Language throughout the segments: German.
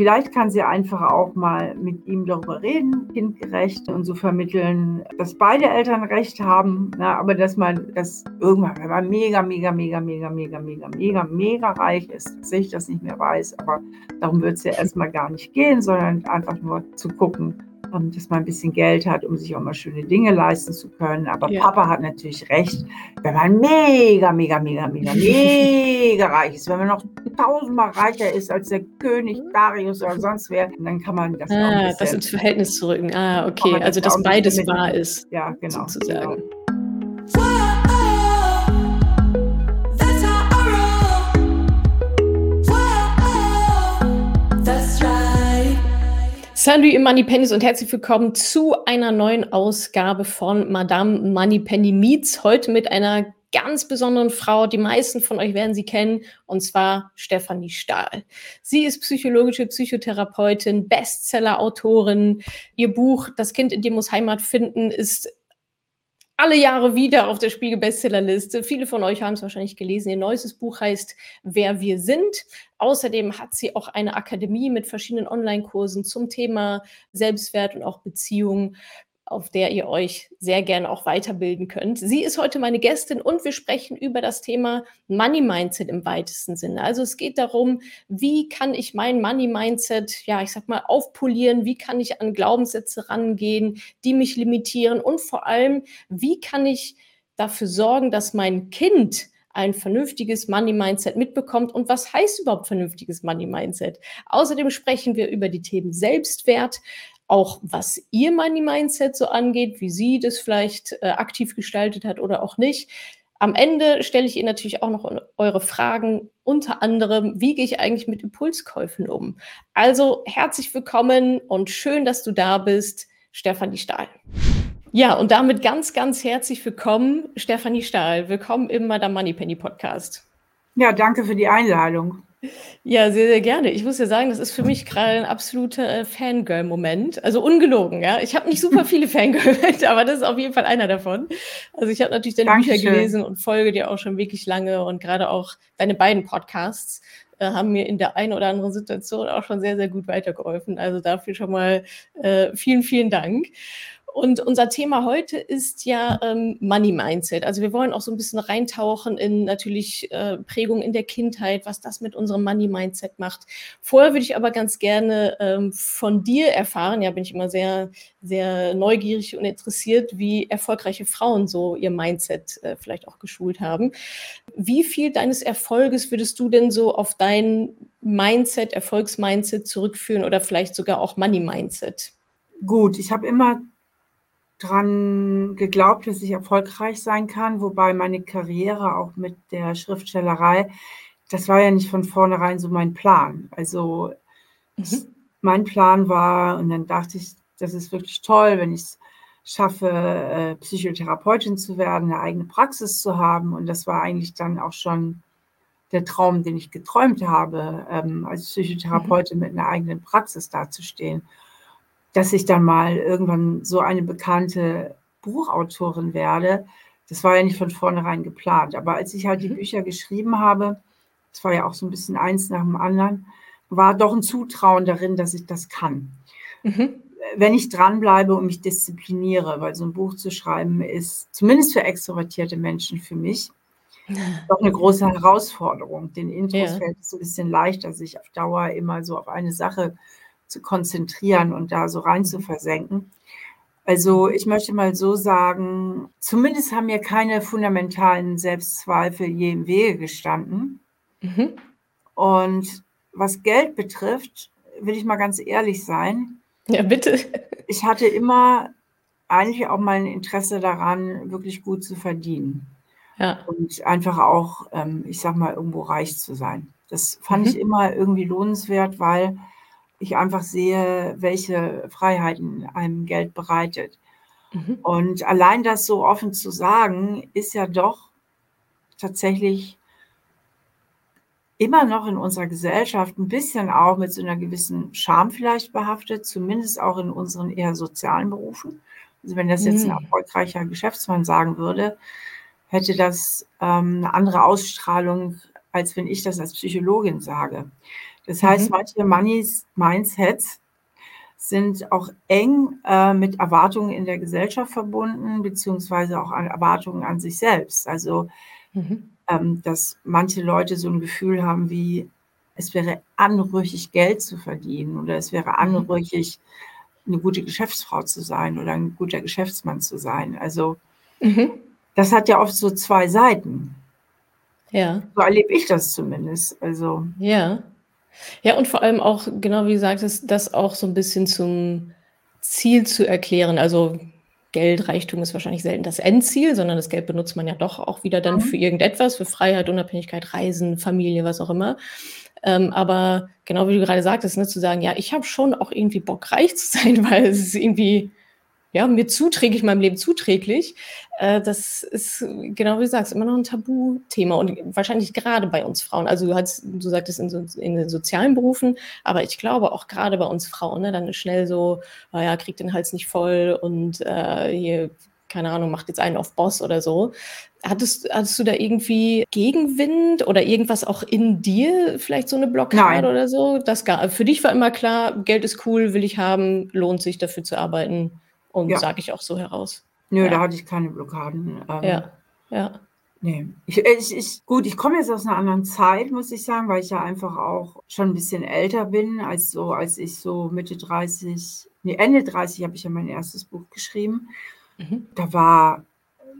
vielleicht kann sie einfach auch mal mit ihm darüber reden, kindgerecht und so vermitteln, dass beide Eltern Recht haben, na, aber dass man das irgendwann, wenn man mega, mega, mega, mega, mega, mega, mega, mega reich ist, dass ich das nicht mehr weiß, aber darum wird es ja erstmal gar nicht gehen, sondern einfach nur zu gucken, ähm, dass man ein bisschen Geld hat, um sich auch mal schöne Dinge leisten zu können. Aber ja. Papa hat natürlich recht, wenn man mega, mega, mega, mega, mega reich ist, wenn man noch tausendmal reicher ist als der König Darius oder sonst wer, dann kann man das ah, auch ein bisschen, das ins Verhältnis zurück. Ah, okay, also dass beides wahr ist. Ja, genau. Sozusagen. Genau. Salut Moneypennies und herzlich willkommen zu einer neuen Ausgabe von Madame Moneypenny Meets. Heute mit einer ganz besonderen Frau. Die meisten von euch werden sie kennen, und zwar Stefanie Stahl. Sie ist psychologische Psychotherapeutin, Bestseller-Autorin. Ihr Buch Das Kind in dir muss Heimat finden ist alle Jahre wieder auf der Spiegel-Bestsellerliste. Viele von euch haben es wahrscheinlich gelesen. Ihr neuestes Buch heißt Wer wir sind. Außerdem hat sie auch eine Akademie mit verschiedenen Online-Kursen zum Thema Selbstwert und auch Beziehungen auf der ihr euch sehr gerne auch weiterbilden könnt. Sie ist heute meine Gästin und wir sprechen über das Thema Money Mindset im weitesten Sinne. Also es geht darum, wie kann ich mein Money Mindset, ja, ich sag mal, aufpolieren, wie kann ich an Glaubenssätze rangehen, die mich limitieren und vor allem, wie kann ich dafür sorgen, dass mein Kind ein vernünftiges Money-Mindset mitbekommt und was heißt überhaupt vernünftiges Money-Mindset. Außerdem sprechen wir über die Themen Selbstwert, auch was ihr Money Mindset so angeht, wie sie das vielleicht äh, aktiv gestaltet hat oder auch nicht. Am Ende stelle ich Ihnen natürlich auch noch eure Fragen, unter anderem, wie gehe ich eigentlich mit Impulskäufen um? Also herzlich willkommen und schön, dass du da bist, Stefanie Stahl. Ja, und damit ganz, ganz herzlich willkommen, Stefanie Stahl. Willkommen im Madame Moneypenny Podcast. Ja, danke für die Einladung. Ja, sehr, sehr gerne. Ich muss ja sagen, das ist für mich gerade ein absoluter äh, Fangirl-Moment. Also ungelogen, ja. Ich habe nicht super viele Fangirl-Momente, aber das ist auf jeden Fall einer davon. Also ich habe natürlich deine Dankeschön. Bücher gelesen und folge dir auch schon wirklich lange und gerade auch deine beiden Podcasts äh, haben mir in der einen oder anderen Situation auch schon sehr, sehr gut weitergeholfen. Also dafür schon mal äh, vielen, vielen Dank. Und unser Thema heute ist ja ähm, Money Mindset. Also wir wollen auch so ein bisschen reintauchen in natürlich äh, Prägung in der Kindheit, was das mit unserem Money Mindset macht. Vorher würde ich aber ganz gerne ähm, von dir erfahren, ja, bin ich immer sehr, sehr neugierig und interessiert, wie erfolgreiche Frauen so ihr Mindset äh, vielleicht auch geschult haben. Wie viel deines Erfolges würdest du denn so auf dein Mindset, Erfolgsmindset zurückführen oder vielleicht sogar auch Money Mindset? Gut, ich habe immer dran geglaubt, dass ich erfolgreich sein kann, wobei meine Karriere auch mit der Schriftstellerei, das war ja nicht von vornherein so mein Plan. Also mhm. mein Plan war, und dann dachte ich, das ist wirklich toll, wenn ich es schaffe, äh, Psychotherapeutin zu werden, eine eigene Praxis zu haben. Und das war eigentlich dann auch schon der Traum, den ich geträumt habe, ähm, als Psychotherapeutin mhm. mit einer eigenen Praxis dazustehen dass ich dann mal irgendwann so eine bekannte Buchautorin werde, das war ja nicht von vornherein geplant. Aber als ich halt die mhm. Bücher geschrieben habe, das war ja auch so ein bisschen eins nach dem anderen, war doch ein Zutrauen darin, dass ich das kann. Mhm. Wenn ich dranbleibe und mich diszipliniere, weil so ein Buch zu schreiben ist, zumindest für extrovertierte Menschen für mich, doch eine große Herausforderung. Den Intros ja. fällt es ein bisschen leichter, sich auf Dauer immer so auf eine Sache zu konzentrieren und da so rein zu versenken. Also ich möchte mal so sagen, zumindest haben mir keine fundamentalen Selbstzweifel je im Wege gestanden. Mhm. Und was Geld betrifft, will ich mal ganz ehrlich sein. Ja, bitte. Ich hatte immer eigentlich auch mal ein Interesse daran, wirklich gut zu verdienen. Ja. Und einfach auch, ähm, ich sag mal, irgendwo reich zu sein. Das fand mhm. ich immer irgendwie lohnenswert, weil ich einfach sehe, welche Freiheiten einem Geld bereitet. Mhm. Und allein das so offen zu sagen, ist ja doch tatsächlich immer noch in unserer Gesellschaft ein bisschen auch mit so einer gewissen Scham vielleicht behaftet, zumindest auch in unseren eher sozialen Berufen. Also wenn das jetzt ein mhm. erfolgreicher Geschäftsmann sagen würde, hätte das ähm, eine andere Ausstrahlung, als wenn ich das als Psychologin sage. Das heißt, Mhm. manche Moneys Mindsets sind auch eng, äh, mit Erwartungen in der Gesellschaft verbunden, beziehungsweise auch an Erwartungen an sich selbst. Also, Mhm. ähm, dass manche Leute so 'n Gefühl haben wie, es wäre anrüchig, Geld zu verdienen oder es wäre Mhm. anrüchig, 'ne gute Geschäftsfrau zu sein oder 'n guter Geschäftsmann zu sein. Also Mhm. das hat ja oft so 2 Seiten. Ja. So erlebe ich das zumindest, also Ja. Ja, und vor allem auch, genau wie du sagtest, das auch so 'n bisschen zum Ziel zu erklären. Also, Geld, Reichtum ist wahrscheinlich selten das Endziel, sondern das Geld benutzt man ja doch auch wieder dann Mhm. für irgendetwas, für Freiheit, Unabhängigkeit, Reisen, Familie, was auch immer. Ähm, aber genau wie du grade sagtest, ne, zu sagen: „Ja, ich habe schon auch irgendwie Bock, reich zu sein, weil es ist irgendwie, ja, mir zuträglich meinem Leben zuträglich.“ Äh, das ist, genau wie du sagst, immer noch 'n Tabuthema und wahrscheinlich grade bei uns Frauen. Also, du hattest du sagtest in so in den sozialen Berufen, aber ich glaube auch grade bei uns Frauen, ne, dann ist schnell so: „Oh ja, kriege den Hals nicht voll und, äh, hier, keine Ahnung, macht jetzt einen auf Boss“ oder so. Hattest hattest du da irgendwie Gegenwind oder irgendwas auch in dir, vielleicht so 'ne Blockade Nein. oder so? Das ga für dich war immer klar: „Geld ist cool, will ich haben, lohnt sich dafür zu arbeiten und Ja. sage ich auch so heraus.“ Nö, da Ja. hatte ich keine Blockaden. Ähm Ja, ja. Ne. Ich ich ich gut, ich komme jetzt aus 'ner anderen Zeit, muss ich sagen, weil ich ja einfach auch schon 'n bisschen älter bin als so als ich so Mitte 30 ne, Ende 30 habe ich ja mein 1. Buch geschrieben. Mhm. Da war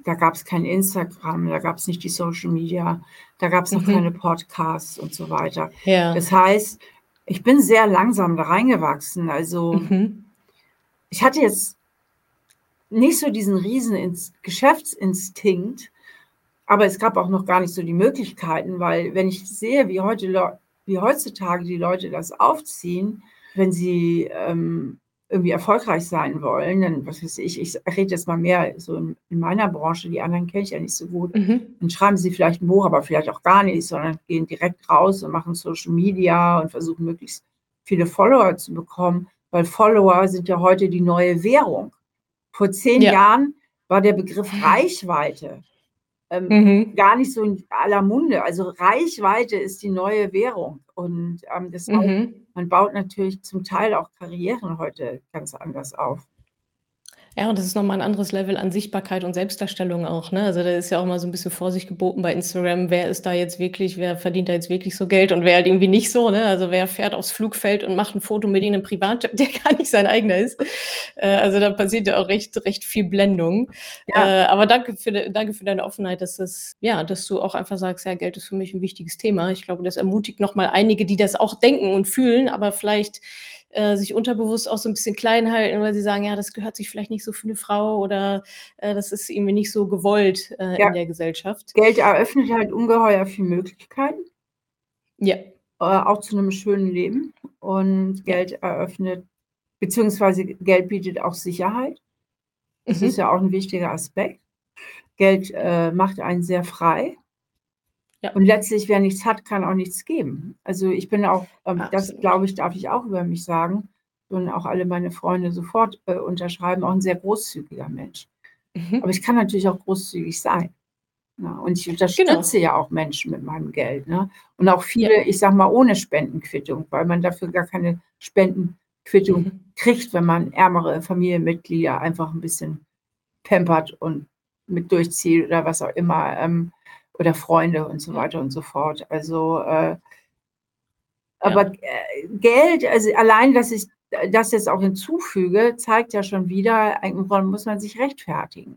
da gab's kein Instagram, da gab's nicht die Social Media, da gab's noch keine Mhm. Podcasts und so weiter. Ja. Das heißt, ich bin sehr langsam da reingewachsen. Also Mhm. ich hatte jetzt nicht so diesen Riesenins Geschäftsinstinkt, aber es gab auch noch gar nicht so die Möglichkeiten, weil wenn ich sehe, wie heute wie heutzutage die Leute das aufziehen, wenn sie, ähm, irgendwie erfolgreich sein wollen, dann was weiß ich, ich rede jetzt mal mehr so in in meiner Branche, die anderen kenne ich ja nicht so gut. Mhm. Dann schreiben sie vielleicht 'n Buch, aber vielleicht auch gar nicht, sondern gehen direkt raus und machen Social Media und versuchen möglichst viele Follower zu bekommen, weil Follower sind ja heute die neue Währung. Vor 10 Ja. Jahren war der Begriff Reichweite, ähm, Mhm. gar nicht so in aller Munde. Also, Reichweite ist die neue Währung und, ähm, das Mhm. man baut natürlich zum Teil auch Karrieren heute ganz anders auf. Ja, und das ist noch mal 'n anderes Level an Sichtbarkeit und Selbstdarstellung auch, ne? Also, da ist ja auch mal so 'n bisschen Vorsicht geboten bei Instagram. Wer ist da jetzt wirklich wer verdient da jetzt wirklich so Geld und wer halt irgendwie nicht so, ne? Also, wer fährt aufs Flugfeld und macht 'n Foto mit irgend 'nem Privatjet, der gar nicht sein eigener ist. Äh, also, da passiert ja auch recht recht viel Blendung. Äh, Ja. aber danke für danke für deine Offenheit, dass das ja, dass du auch einfach sagst: „Ja, Geld ist für mich 'n wichtiges Thema.“ Ich glaube, das ermutigt noch mal einige, die das auch denken und fühlen, aber vielleicht, äh, sich unterbewusst auch so 'n bisschen klein halten, weil sie sagen: „Ja, das gehört sich vielleicht nicht so für 'ne Frau“ oder, äh, „das ist irgendwie nicht so gewollt, äh, Ja. in der Gesellschaft.“ Geld eröffnet halt ungeheuer viel Möglichkeiten. Ja. Äh, auch zu 'nem schönen Leben und. Geld eröffnet beziehungsweise Geld bietet auch Sicherheit. Das ist Mhm. ja auch 'n wichtiger Aspekt. Geld, äh, macht einen sehr frei. Ja. Und letztlich, wer nichts hat, kann auch nichts geben. Also, ich bin auch ähm, das glaube ich, darf ich auch über mich sagen, würden auch alle meine Freunde sofort, äh, unterschreiben, auch 'n sehr großzügiger Mensch. Aber Mhm. ich kann natürlich auch großzügig sein, ne? Und ich Genau. unterstütze ja auch Menschen mit meinem Geld, ne? Und auch Ja. viele, ich sage mal, ohne Spendenquittung, weil man dafür gar keine Spendenquittung Mhm. kriegt, wenn man ärmere Familienmitglieder einfach 'n bisschen pampert und mit durchzieht oder was auch immer, ähm, oder Freunde und so Ja. weiter und so fort. Also, äh Ja. aber, äh, Geld also, allein, dass ich das jetzt auch hinzufüge, zeigt ja schon wieder, ein warum muss man sich rechtfertigen?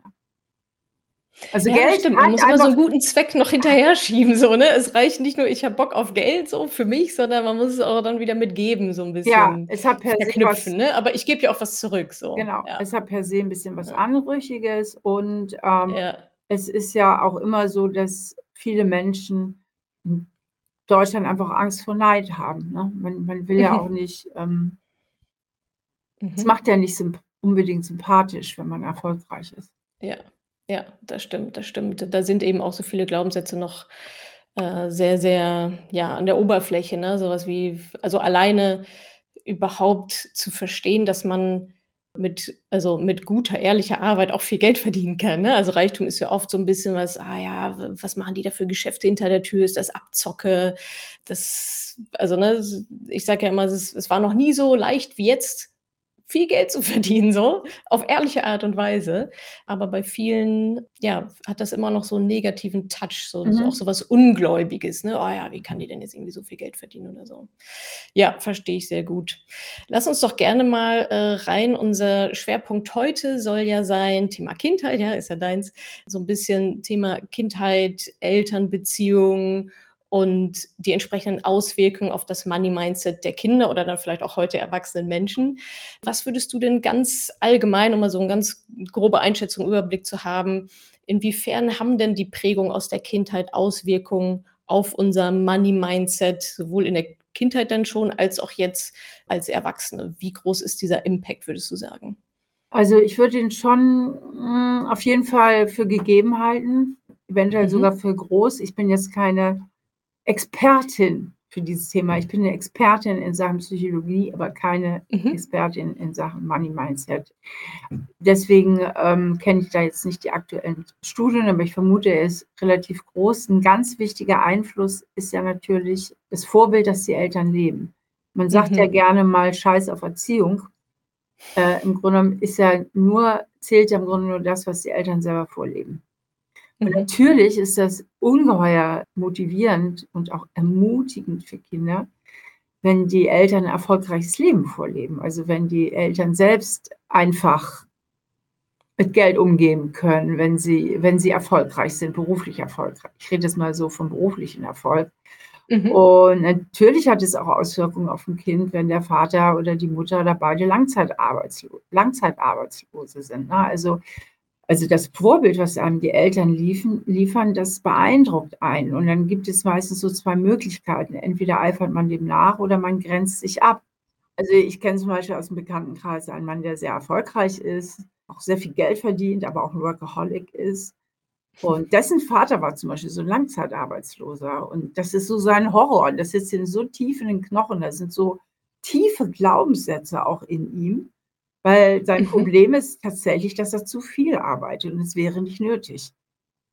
Also, Ja, Geld stimmt. Man muss immer so einfach 'n guten Zweck noch hinterher schieben so, ne? Es reicht nicht nur: „Ich habe Bock auf Geld so für mich“, sondern man muss es auch dann wieder mit Geben so 'n Ja, bisschen es hat per se was ne? „Aber ich gebe ja auch was zurück“, so, Genau, ja. es hat per se 'n bisschen was Ja. Anrüchiges und, ähm, Ja. Es ist ja auch immer so, dass viele Menschen in Deutschland einfach Angst vor Neid haben, ne? Man man will ja auch Mhm. nicht, ähm es Mhm. macht ja nicht symp unbedingt sympathisch, wenn man erfolgreich ist. Ja, ja, das stimmt, das stimmt. Da sind eben auch so viele Glaubenssätze noch, äh, sehr, sehr, ja, an der Oberfläche, ne? So was wie also, alleine überhaupt zu verstehen, dass man mit, also mit guter, ehrlicher Arbeit auch viel Geld verdienen kann. Ne? Also Reichtum ist ja oft so ein bisschen was, ah ja, was machen die da für Geschäfte hinter der Tür? Ist das Abzocke? Das, also ne, ich sage ja immer, es, es war noch nie so leicht wie jetzt, viel Geld zu verdienen, so auf ehrliche Art und Weise. Aber bei vielen, ja, hat das immer noch so einen negativen Touch, so, mhm. so auch so was Ungläubiges. Ne? Oh ja, wie kann die denn jetzt irgendwie so viel Geld verdienen oder so? Ja, verstehe ich sehr gut. Lass uns doch gerne mal äh, rein. Unser Schwerpunkt heute soll ja sein Thema Kindheit, ja, ist ja deins. So ein bisschen Thema Kindheit, Elternbeziehungen und die entsprechenden Auswirkungen auf das Money-Mindset der Kinder oder dann vielleicht auch heute erwachsenen Menschen. Was würdest du denn ganz allgemein, um mal so eine ganz grobe Einschätzung, Überblick zu haben, inwiefern haben denn die Prägung aus der Kindheit Auswirkungen auf unser Money-Mindset, sowohl in der Kindheit dann schon, als auch jetzt als Erwachsene? Wie groß ist dieser Impact, würdest du sagen? Also ich würde ihn schon mh, hm, auf jeden Fall für gegeben halten, eventuell mhm. sogar für groß. Ich bin jetzt keine Expertin für dieses Thema. Ich bin eine Expertin in Sachen Psychologie, aber keine mhm. Expertin in Sachen Money Mindset. Deswegen ähm, kenne ich da jetzt nicht die aktuellen Studien, aber ich vermute, er ist relativ groß. Ein ganz wichtiger Einfluss ist ja natürlich das Vorbild, das die Eltern leben. Man sagt mhm. ja gerne mal Scheiß auf Erziehung. Äh, Im Grunde ist ja nur, zählt ja im Grunde nur das, was die Eltern selber vorleben. Und mhm. natürlich ist das ungeheuer motivierend und auch ermutigend für Kinder, wenn die Eltern ein erfolgreiches Leben vorleben. Also wenn die Eltern selbst einfach mit Geld umgehen können, wenn sie, wenn sie erfolgreich sind, beruflich erfolgreich. Ich rede jetzt mal so vom beruflichen Erfolg. Mhm. Und natürlich hat es auch Auswirkungen auf ein Kind, wenn der Vater oder die Mutter oder beide Langzeitarbeitslo Langzeitarbeitslose sind. Ne? Also also das Vorbild, was einem die Eltern liefen, liefern, das beeindruckt einen. Und dann gibt es meistens so zwei Möglichkeiten. Entweder eifert man dem nach oder man grenzt sich ab. Also ich kenne zum Beispiel aus dem Bekanntenkreis einen Mann, der sehr erfolgreich ist, auch sehr viel Geld verdient, aber auch ein Workaholic ist. Und dessen Vater war zum Beispiel so ein Langzeitarbeitsloser. Und das ist so sein Horror. Und das sitzt ihm so tief in den Knochen. Da sind so tiefe Glaubenssätze auch in ihm weil sein mhm. Problem ist tatsächlich, dass er zu viel arbeitet und es wäre nicht nötig.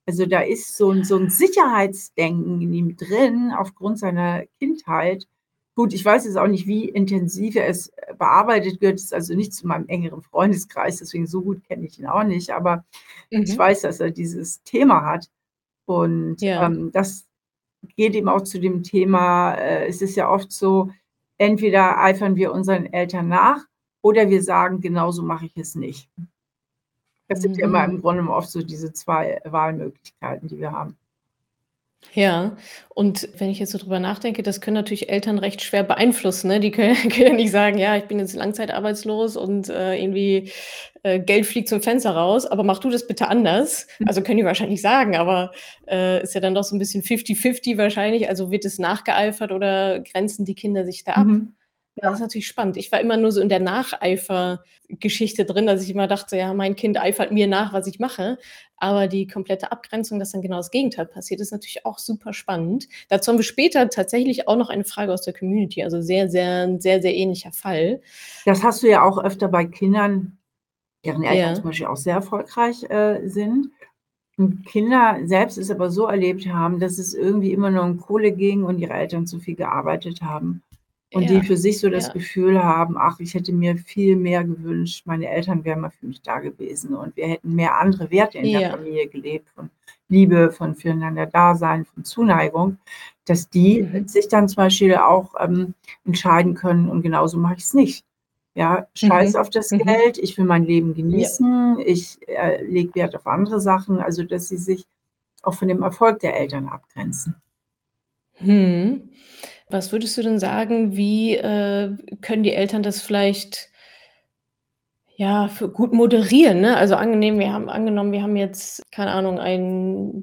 Also da ist so ein, so ein Sicherheitsdenken in ihm drin aufgrund seiner Kindheit. Gut, ich weiß jetzt auch nicht, wie intensiv er es bearbeitet wird. Das ist also nicht zu meinem engeren Freundeskreis, deswegen so gut kenne ich ihn auch nicht. Aber mhm. ich weiß, dass er dieses Thema hat. Und ja. ähm, das geht eben auch zu dem Thema, äh, es ist ja oft so, entweder eifern wir unseren Eltern nach oder wir sagen, genauso mache ich es nicht. Das sind ja immer im mhm. Grunde oft so diese zwei Wahlmöglichkeiten, die wir haben. Ja, und wenn ich jetzt so drüber nachdenke, das können natürlich Eltern recht schwer beeinflussen, ne? Die können können ja nicht sagen: „Ja, ich bin jetzt langzeitarbeitslos und, äh, irgendwie, äh, Geld fliegt zum Fenster raus, aber mach du das bitte anders.“ hm. Also, können die wahrscheinlich sagen, aber, äh, ist ja dann doch so ein bisschen 50-50 wahrscheinlich. Also, wird es nachgeeifert oder grenzen die Kinder sich da ab? Mhm. Ja, das ist natürlich spannend. Ich war immer nur so in der Nacheifer-Geschichte drin, dass ich immer dachte, ja, mein Kind eifert mir nach, was ich mache. Aber die komplette Abgrenzung, dass dann genau das Gegenteil passiert, ist natürlich auch super spannend. Dazu haben wir später tatsächlich auch noch eine Frage aus der Community. Also sehr, sehr, sehr, sehr ähnlicher Fall. Das hast du ja auch öfter bei Kindern, deren Eltern ja. zum Beispiel auch sehr erfolgreich äh, sind. Und Kinder selbst es aber so erlebt haben, dass es irgendwie immer nur um Kohle ging und ihre Eltern zu viel gearbeitet haben. Und ja, die für sich so das ja. Gefühl haben, ach, ich hätte mir viel mehr gewünscht, meine Eltern wären mal für mich da gewesen und wir hätten mehr andere Werte in ja. der Familie gelebt, von Liebe, von füreinander Dasein, von Zuneigung, dass die mhm. sich dann zum Beispiel auch ähm, entscheiden können und genauso mache ich es nicht. Ja, scheiß mhm. auf das mhm. Geld, ich will mein Leben genießen, ich äh, lege Wert auf andere Sachen, also dass sie sich auch von dem Erfolg der Eltern abgrenzen. Hm. Was würdest du denn sagen, wie, äh, können die Eltern das vielleicht ja, für gut moderieren, ne? Also angenehm wir haben angenommen, wir haben jetzt, keine Ahnung, ein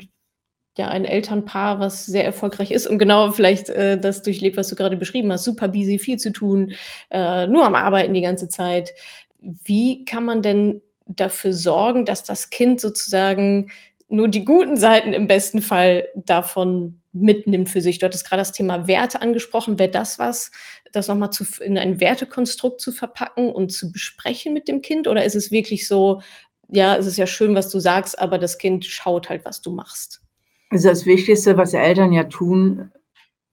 ja, ein Elternpaar, was sehr erfolgreich ist und genau vielleicht, äh, das durchlebt, was du gerade beschrieben hast, super busy, viel zu tun, äh, nur am Arbeiten die ganze Zeit. Wie kann man denn dafür sorgen, dass das Kind sozusagen nur die guten Seiten im besten Fall davon mitnimmt für sich. Du hattest gerade das Thema Werte angesprochen. Wäre das was, das nochmal zu, in ein Wertekonstrukt zu verpacken und zu besprechen mit dem Kind? Oder ist es wirklich so, ja, es ist ja schön, was du sagst, aber das Kind schaut halt, was du machst? Also das Wichtigste, was Eltern ja tun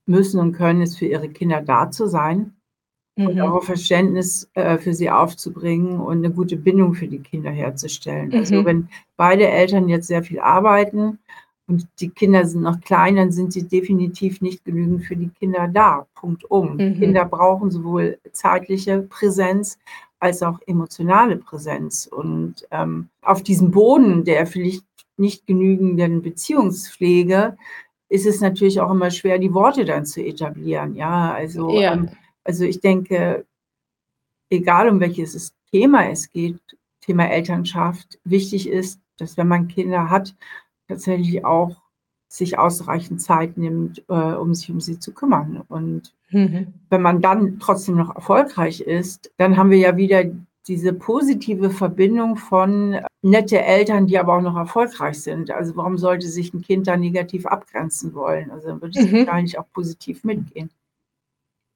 müssen und können, ist für ihre Kinder da zu sein mhm. und auch Verständnis äh, für sie aufzubringen und eine gute Bindung für die Kinder herzustellen. Also mhm. Also wenn beide Eltern jetzt sehr viel arbeiten und die Kinder sind noch klein, dann sind sie definitiv nicht genügend für die Kinder da. Punkt um. Mhm. Kinder brauchen sowohl zeitliche Präsenz als auch emotionale Präsenz. Und ähm, auf diesem Boden der vielleicht nicht genügenden Beziehungspflege ist es natürlich auch immer schwer, die Worte dann zu etablieren. Ja, also, ja. Ähm, also ich denke, egal um welches Thema es geht, Thema Elternschaft, wichtig ist, dass wenn man Kinder hat, tatsächlich auch sich ausreichend Zeit nimmt, äh, um sich um sie zu kümmern. Und mhm. wenn man dann trotzdem noch erfolgreich ist, dann haben wir ja wieder diese positive Verbindung von nette Eltern, die aber auch noch erfolgreich sind. Also warum sollte sich ein Kind da negativ abgrenzen wollen? Also dann würde es mhm. wahrscheinlich auch positiv mitgehen.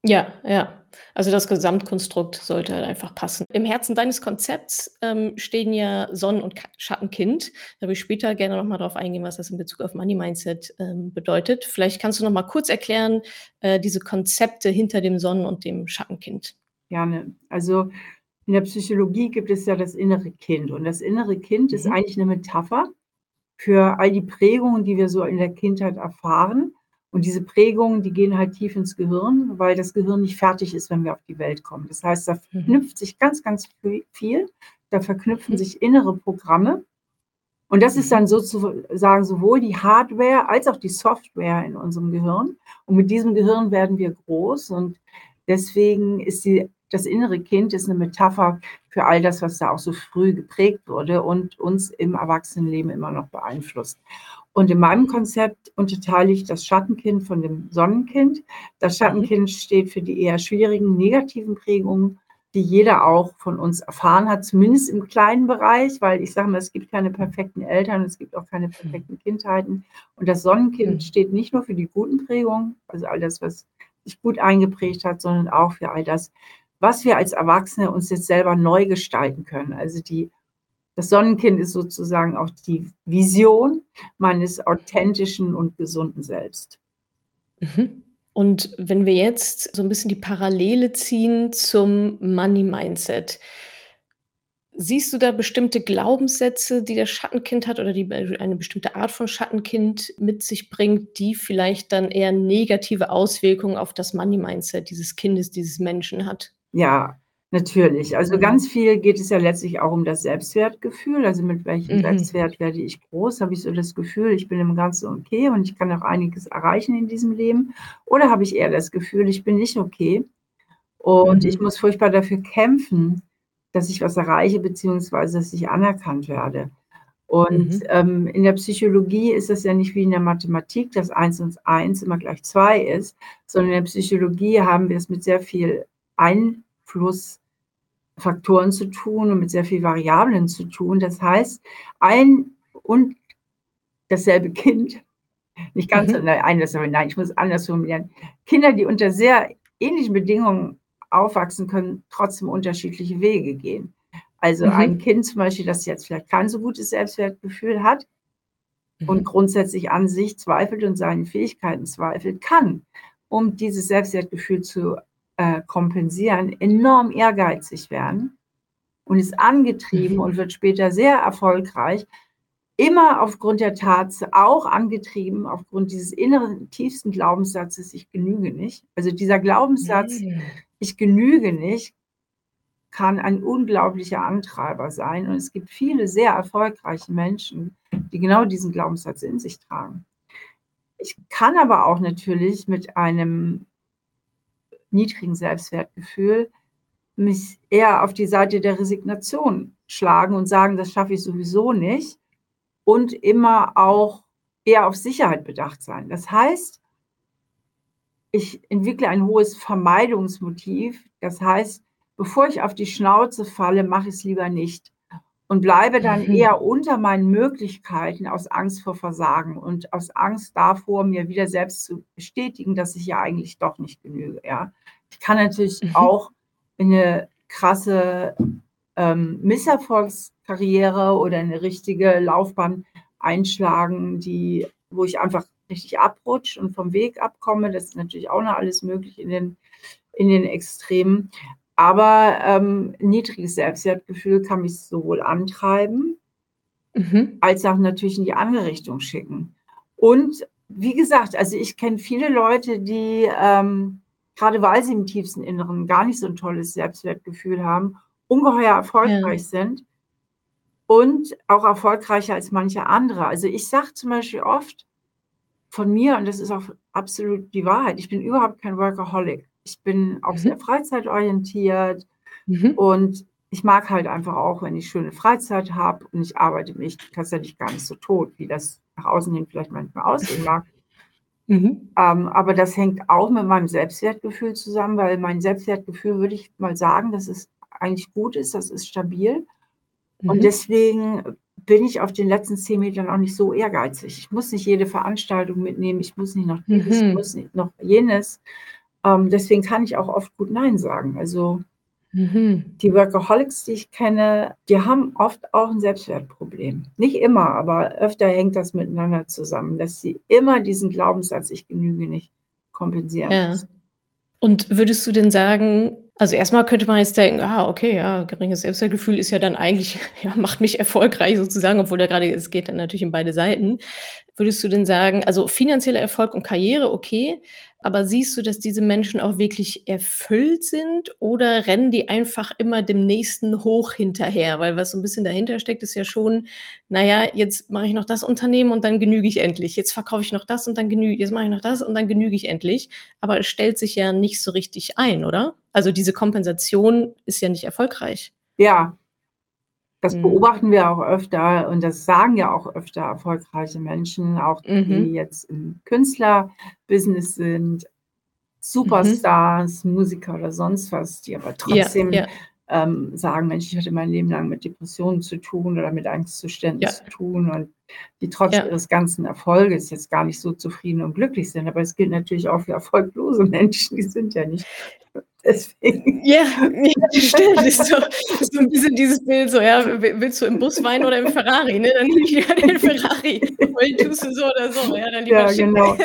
Ja, ja. Also das Gesamtkonstrukt sollte halt einfach passen. Im Herzen deines Konzepts ähm, stehen ja Sonnen- und Schattenkind. Da will ich später gerne nochmal drauf eingehen, was das in Bezug auf Money Mindset ähm, bedeutet. Vielleicht kannst du nochmal kurz erklären, äh, diese Konzepte hinter dem Sonnen- und dem Schattenkind. Gerne. Also in der Psychologie gibt es ja das innere Kind. Und das innere Kind mhm. ist eigentlich eine Metapher für all die Prägungen, die wir so in der Kindheit erfahren und diese Prägungen, die gehen halt tief ins Gehirn, weil das Gehirn nicht fertig ist, wenn wir auf die Welt kommen. Das heißt, da mhm. verknüpft sich ganz, ganz viel. Da verknüpfen mhm. sich innere Programme. Und das ist mhm. dann sozusagen sowohl die Hardware als auch die Software in unserem Gehirn. Und mit diesem Gehirn werden wir groß. Und deswegen ist die, das innere Kind ist eine Metapher für all das, was da auch so früh geprägt wurde und uns im Erwachsenenleben immer noch beeinflusst. Und in meinem Konzept unterteile ich das Schattenkind von dem Sonnenkind. Das mhm. Schattenkind steht für die eher schwierigen negativen Prägungen, die jeder auch von uns erfahren hat, zumindest im kleinen Bereich, weil ich sage mal, es gibt keine perfekten Eltern, es gibt auch keine perfekten Kindheiten. Und das Sonnenkind mhm. steht nicht nur für die guten Prägungen, also all das, was sich gut eingeprägt hat, sondern auch für all das, was wir als Erwachsene uns jetzt selber neu gestalten können. Also die das Sonnenkind ist sozusagen auch die Vision meines authentischen und gesunden Selbst. Mhm. Und wenn wir jetzt so ein bisschen die Parallele ziehen zum Money Mindset, siehst du da bestimmte Glaubenssätze, die das Schattenkind hat oder die eine bestimmte Art von Schattenkind mit sich bringt, die vielleicht dann eher negative Auswirkungen auf das Money Mindset dieses Kindes, dieses Menschen hat? Ja, Natürlich. Also mhm. ganz viel geht es ja letztlich auch um das Selbstwertgefühl. Also mit welchem Mhm. Selbstwert werde ich groß? Habe ich so das Gefühl, ich bin im Ganzen okay und ich kann auch einiges erreichen in diesem Leben? Oder habe ich eher das Gefühl, ich bin nicht okay und ich mhm. muss furchtbar dafür kämpfen, dass ich was erreiche, beziehungsweise dass ich anerkannt werde? Und Mhm. ähm, in der Psychologie ist es ja nicht wie in der Mathematik, dass eins und eins immer gleich zwei ist, sondern in der Psychologie haben wir es mit sehr viel Ein Einflussfaktoren zu tun und mit sehr viel Variablen zu tun. Das heißt, ein und dasselbe Kind, nicht ganz mhm. ein, nein, ich muss anders formulieren. Kinder, die unter sehr ähnlichen Bedingungen aufwachsen, können trotzdem unterschiedliche Wege gehen. Also mhm. ein Kind zum Beispiel, das jetzt vielleicht kein so gutes Selbstwertgefühl hat mhm. und grundsätzlich an sich zweifelt und seinen Fähigkeiten zweifelt, kann, um dieses Selbstwertgefühl zu äh, kompensieren, enorm ehrgeizig werden und ist angetrieben mhm. und wird später sehr erfolgreich, immer aufgrund der Tatsache, auch angetrieben aufgrund dieses inneren, tiefsten Glaubenssatzes, ich genüge nicht. Also dieser Glaubenssatz, mhm. ich genüge nicht, kann ein unglaublicher Antreiber sein. Und es gibt viele sehr erfolgreiche Menschen, die genau diesen Glaubenssatz in sich tragen. Ich kann aber auch natürlich mit einem niedrigen Selbstwertgefühl mich eher auf die Seite der Resignation schlagen und sagen, das schaffe ich sowieso nicht und immer auch eher auf Sicherheit bedacht sein. Das heißt, ich entwickle ein hohes Vermeidungsmotiv. Das heißt, bevor ich auf die Schnauze falle, mache ich es lieber nicht und bleibe dann mhm. eher unter meinen Möglichkeiten aus Angst vor Versagen und aus Angst davor, mir wieder selbst zu bestätigen, dass ich ja eigentlich doch nicht genüge. Ja? Ich kann natürlich mhm. auch in eine krasse ähm, Misserfolgskarriere oder eine richtige Laufbahn einschlagen, die, wo ich einfach richtig abrutsche und vom Weg abkomme. Das ist natürlich auch noch alles möglich in den, in den Extremen. Aber ähm, niedriges Selbstwertgefühl kann mich sowohl antreiben, mhm. als auch natürlich in die andere Richtung schicken. Und wie gesagt, also ich kenne viele Leute, die ähm, gerade weil sie im tiefsten Inneren gar nicht so ein tolles Selbstwertgefühl haben, ungeheuer erfolgreich ja. sind und auch erfolgreicher als manche andere. Also ich sage zum Beispiel oft von mir, und das ist auch absolut die Wahrheit, ich bin überhaupt kein Workaholic. Ich bin auch mhm. sehr freizeitorientiert mhm. und ich mag halt einfach auch, wenn ich schöne Freizeit habe und ich arbeite mich tatsächlich gar nicht so tot, wie das nach außen hin vielleicht manchmal aussehen mag. Mhm. Ähm, aber das hängt auch mit meinem Selbstwertgefühl zusammen, weil mein Selbstwertgefühl, würde ich mal sagen, dass es eigentlich gut ist, das ist stabil. Mhm. Und deswegen bin ich auf den letzten zehn Metern auch nicht so ehrgeizig. Ich muss nicht jede Veranstaltung mitnehmen, ich muss nicht noch dieses, mhm. ich muss nicht noch jenes. Ähm, deswegen kann ich auch oft gut Nein sagen. Also Mhm. Die Workaholics, die ich kenne, die haben oft auch ein Selbstwertproblem. Nicht immer, aber öfter hängt das miteinander zusammen, dass sie immer diesen Glaubenssatz, ich genüge nicht, kompensieren ja. Und würdest du denn sagen, also erstmal könnte man jetzt denken, ah, okay, ja, geringes Selbstwertgefühl ist ja dann eigentlich, ja, macht mich erfolgreich sozusagen, obwohl da gerade, es geht dann natürlich in beide Seiten. Würdest du denn sagen, also finanzieller Erfolg und Karriere, okay, aber siehst du, dass diese Menschen auch wirklich erfüllt sind oder rennen die einfach immer dem nächsten hoch hinterher? Weil was so ein bisschen dahinter steckt, ist ja schon, naja, jetzt mache ich noch das Unternehmen und dann genüge ich endlich. Jetzt verkaufe ich noch das und dann genüge, jetzt mache ich noch das und dann genüge ich endlich. Aber es stellt sich ja nicht so richtig ein, oder? Also diese Kompensation ist ja nicht erfolgreich. Ja, das mhm. beobachten wir auch öfter und das sagen ja auch öfter erfolgreiche Menschen, auch die mhm. jetzt im Künstlerbusiness sind, Superstars, mhm. Musiker oder sonst was, die aber trotzdem ja, ja. Ähm, sagen, Mensch, ich hatte mein Leben lang mit Depressionen zu tun oder mit Angstzuständen ja. zu tun und die trotz ihres ganzen Erfolges jetzt gar nicht so zufrieden und glücklich sind. Aber es gilt natürlich auch für erfolglose Menschen, die sind ja nicht Deswegen. Ja, ja stimmt. Das ist so, so ein bisschen dieses Bild, so, ja, willst du im Bus weinen oder im Ferrari? Ne? Dann nehme ich lieber den Ferrari. Weil tust du so oder so. Ja, dann lieber ja genau.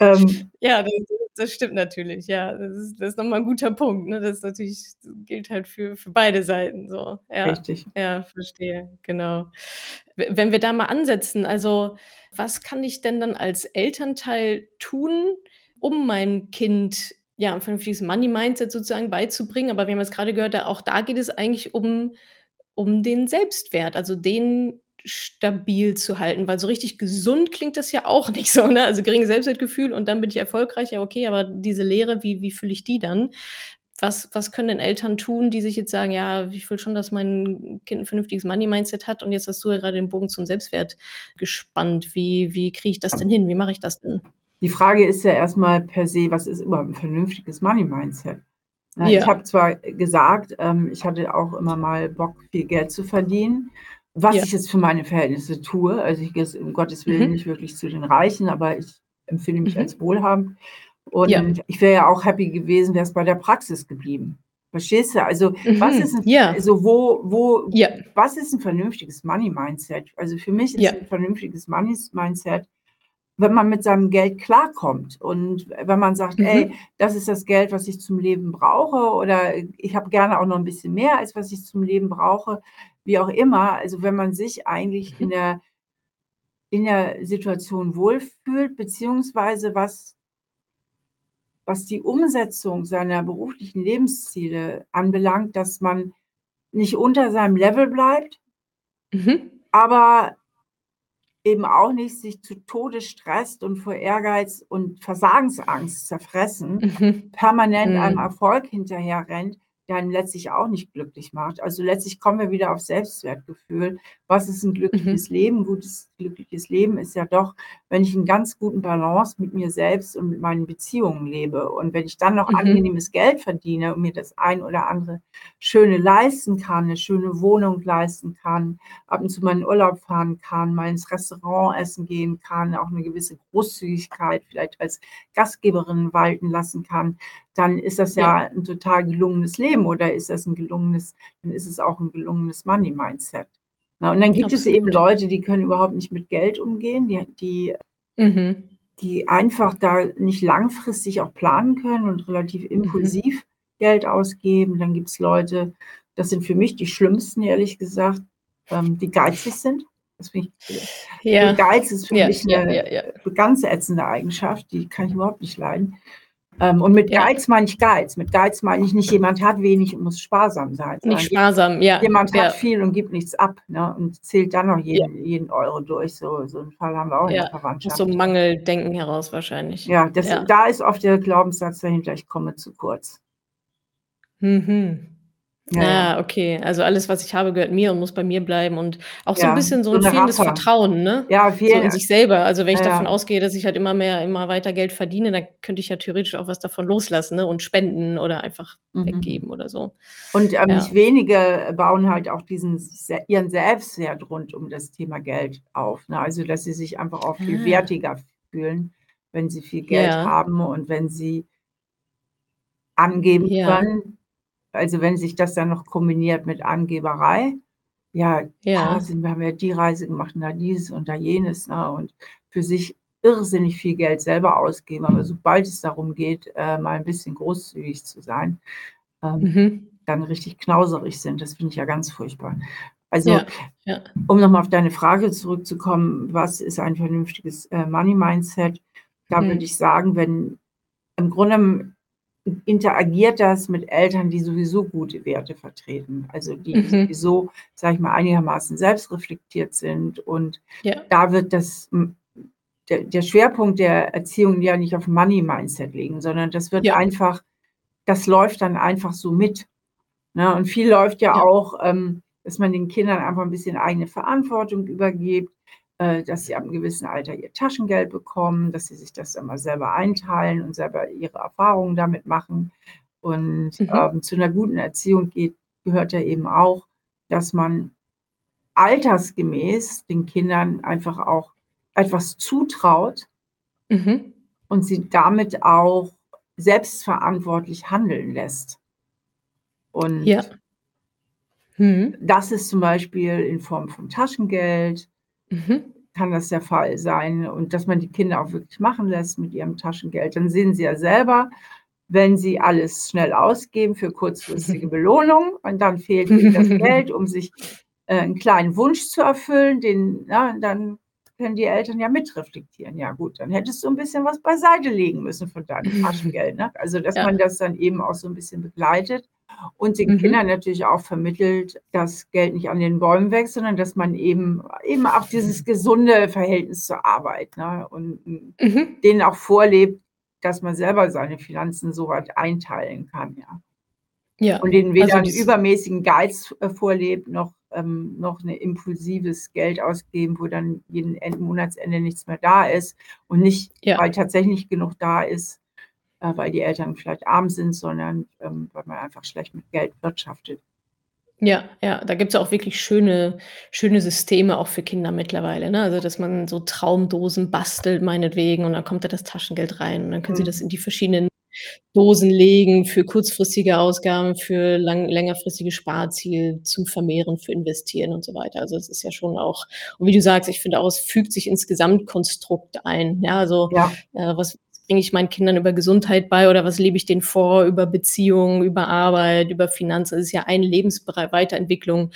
Ähm, ja, das, das, stimmt natürlich. Ja, das ist, das ist nochmal ein guter Punkt. Ne? Das natürlich das gilt halt für, für beide Seiten. So. Ja, Richtig. Ja, verstehe. Genau. Wenn wir da mal ansetzen, also was kann ich denn dann als Elternteil tun, um mein Kind ja, ein vernünftiges Money-Mindset sozusagen beizubringen. Aber wir haben jetzt gerade gehört, da auch da geht es eigentlich um um den Selbstwert, also den stabil zu halten, weil so richtig gesund klingt das ja auch nicht so, ne? Also geringes Selbstwertgefühl und dann bin ich erfolgreich, ja okay, aber diese Lehre, wie wie fühle ich die dann? Was was können denn Eltern tun, die sich jetzt sagen: „Ja, ich will schon, dass mein Kind ein vernünftiges Money-Mindset hat“ und jetzt hast du ja gerade den Bogen zum Selbstwert gespannt. Wie wie kriege ich das denn hin? Wie mache ich das denn? Die Frage ist ja erstmal per se, was ist überhaupt ein vernünftiges Money-Mindset? Ja. Ich habe zwar gesagt, ähm, ich hatte auch immer mal Bock, viel Geld zu verdienen, was ja. ich jetzt für meine Verhältnisse tue. Also ich gehe um Gottes Willen mhm. nicht wirklich zu den Reichen, aber ich empfinde mich mhm. als wohlhabend. Und ja. ich wäre ja auch happy gewesen, wäre es bei der Praxis geblieben. Verstehst du? Also, mhm. was ist ein, ja. also wo, wo, ja. was ist ein vernünftiges Money-Mindset? Also für mich ist ein vernünftiges Money-Mindset, wenn man mit seinem Geld klarkommt und wenn man sagt, mhm. ey, das ist das Geld, was ich zum Leben brauche oder ich habe gerne auch noch ein bisschen mehr, als was ich zum Leben brauche, wie auch immer. Also wenn man sich eigentlich mhm. in der, in der Situation wohlfühlt, beziehungsweise was, was die Umsetzung seiner beruflichen Lebensziele anbelangt, dass man nicht unter seinem Level bleibt, mhm. aber eben auch nicht sich zu Tode stresst und vor Ehrgeiz und Versagensangst zerfressen, mhm. permanent mhm. einem Erfolg hinterher rennt, der einen letztlich auch nicht glücklich macht. Also letztlich kommen wir wieder auf Selbstwertgefühl. Was ist ein glückliches mhm. Leben? Gutes glückliches Leben ist ja doch, wenn ich in ganz guten Balance mit mir selbst und mit meinen Beziehungen lebe. Und wenn ich dann noch Mhm. angenehmes Geld verdiene und mir das ein oder andere Schöne leisten kann, eine schöne Wohnung leisten kann, ab und zu mal in Urlaub fahren kann, mal ins Restaurant essen gehen kann, auch eine gewisse Großzügigkeit vielleicht als Gastgeberin walten lassen kann, dann ist das ja, Ja. ein total gelungenes Leben oder ist das ein gelungenes dann ist es auch ein gelungenes Money-Mindset. Ne, und dann gibt es eben Absolut. Leute, die können überhaupt nicht mit Geld umgehen, die die Mhm. die einfach da nicht langfristig auch planen können und relativ Mhm. impulsiv Geld ausgeben. Dann gibt's Leute, das sind für mich die Schlimmsten, ehrlich gesagt, ähm, die geizig sind. Das ich Ja. Geiz ist für Ja, mich 'ne ja, ja. ganz ätzende Eigenschaft, die kann ich überhaupt nicht leiden. Ähm, und mit Ja. Geiz meine ich Geiz. Mit Geiz meine ich nicht, jemand hat wenig und muss sparsam sein, Nicht sparsam, ja, jemand ja. hat viel und gibt nichts ab, ne, und zählt dann noch Ja. jeden jeden Euro durch. So so 'n Fall haben wir auch in der Ja, aus Verwandtschaft. so Mangeldenken heraus wahrscheinlich. Ja, das Ja. da ist oft der Glaubenssatz dahinter: „Ich komme zu kurz.“ Mhm. Ja. Ah, okay. Also, alles, was ich habe, gehört mir und muss bei mir bleiben und auch so Ja, bisschen so so 'n 'ne fehlendes Rache. Vertrauen, ne? Ja, So fehlen in sich selber. Also, wenn ich ja, davon ausgehe, dass ich halt immer mehr immer weiter Geld verdiene, dann könnte ich ja theoretisch auch was davon loslassen, ne, und spenden oder einfach Mhm. weggeben oder so. Und, ähm, nicht wenige bauen halt auch diesen se ihren Selbstwert rund um das Thema Geld auf, ne? Also, dass sie sich einfach auch viel Ah. wertiger fühlen, wenn sie viel Geld haben und wenn sie angeben können. Also, wenn sich das dann noch kombiniert mit Angeberei. Ja, Ja. ah, sind wir haben ja die Reise gemacht und da dieses und da jenes, ne? Und für sich irrsinnig viel Geld selber ausgeben. Aber sobald es darum geht, äh, mal 'n bisschen großzügig zu sein, ähm, Mhm. dann richtig knauserig sind. Das finde ich ja ganz furchtbar. Also, Ja, ja. um noch mal auf deine Frage zurückzukommen, was ist ein vernünftiges, äh, Money-Mindset? Da würde Mhm. ich sagen, wenn im Grunde interagiert das mit Eltern, die sowieso gute Werte vertreten. Also, die Mhm. sowieso, sage ich mal, einigermaßen selbstreflektiert sind. Und Ja. da wird das hm, der der Schwerpunkt der Erziehung ja nicht auf Money-Mindset liegen, sondern das wird Ja. einfach das läuft dann einfach so mit, ne? Und viel läuft ja Ja. auch, ähm, dass man den Kindern einfach 'n bisschen eigene Verantwortung übergibt, dass sie ab 'nem gewissen Alter ihr Taschengeld bekommen, dass sie sich das dann mal selber einteilen und selber ihre Erfahrungen damit machen. Und, Mhm. ähm, zu 'ner guten Erziehung geht gehört ja eben auch, dass man altersgemäß den Kindern einfach auch etwas zutraut Mhm. und sie damit auch selbstverantwortlich handeln lässt. Und Ja. Mhm. das ist zum Beispiel in Form von Taschengeld Mhm. kann das der Fall sein und dass man die Kinder auch wirklich machen lässt mit ihrem Taschengeld. Dann sehen sie ja selber, wenn sie alles schnell ausgeben für kurzfristige Belohnung und dann fehlt ihnen das Geld, um sich, äh, 'n kleinen Wunsch zu erfüllen, den ne, dann können die Eltern ja mitreflektieren. Ja gut, dann hättest du 'n bisschen was beiseite legen müssen von deinem Taschengeld, ne? Also, dass Ja. man das dann eben auch so 'n bisschen begleitet und den Mhm. Kindern natürlich auch vermittelt, dass Geld nicht an den Bäumen wächst, sondern dass man eben eben auch dieses gesunde Verhältnis zur Arbeit, ne, und, hm, Mhm. denen auch vorlebt, dass man selber seine Finanzen so weit einteilen kann, ja. Ja, Und denen weder also 'n dies übermäßigen Geiz, äh, vorlebt, noch ähm, noch 'ne impulsives Geld ausgeben, wo dann jeden End Monatsende nichts mehr da ist und nicht, Ja. weil tatsächlich genug da ist, äh, weil die Eltern vielleicht arm sind, sondern, ähm, weil man einfach schlecht mit Geld wirtschaftet. Ja, ja, da gibt's ja auch wirklich schöne schöne Systeme auch für Kinder mittlerweile, ne? Also, dass man so Traumdosen bastelt meinetwegen und dann kommt da das Taschengeld rein und dann können sie das Mhm. in die verschiedenen Dosen legen für kurzfristige Ausgaben, für lang längerfristige Sparziele, zum Vermehren, für Investieren und so weiter. Also, es ist ja schon auch und wie du sagst, ich finde auch, es fügt sich ins Gesamtkonstrukt ein. Ja, also, Ja. äh, was bringe ich meinen Kindern über Gesundheit bei oder was lebe ich denen vor über Beziehungen, über Arbeit, über Finanzen? Es ist ja ein Lebensberei Weiterentwicklung.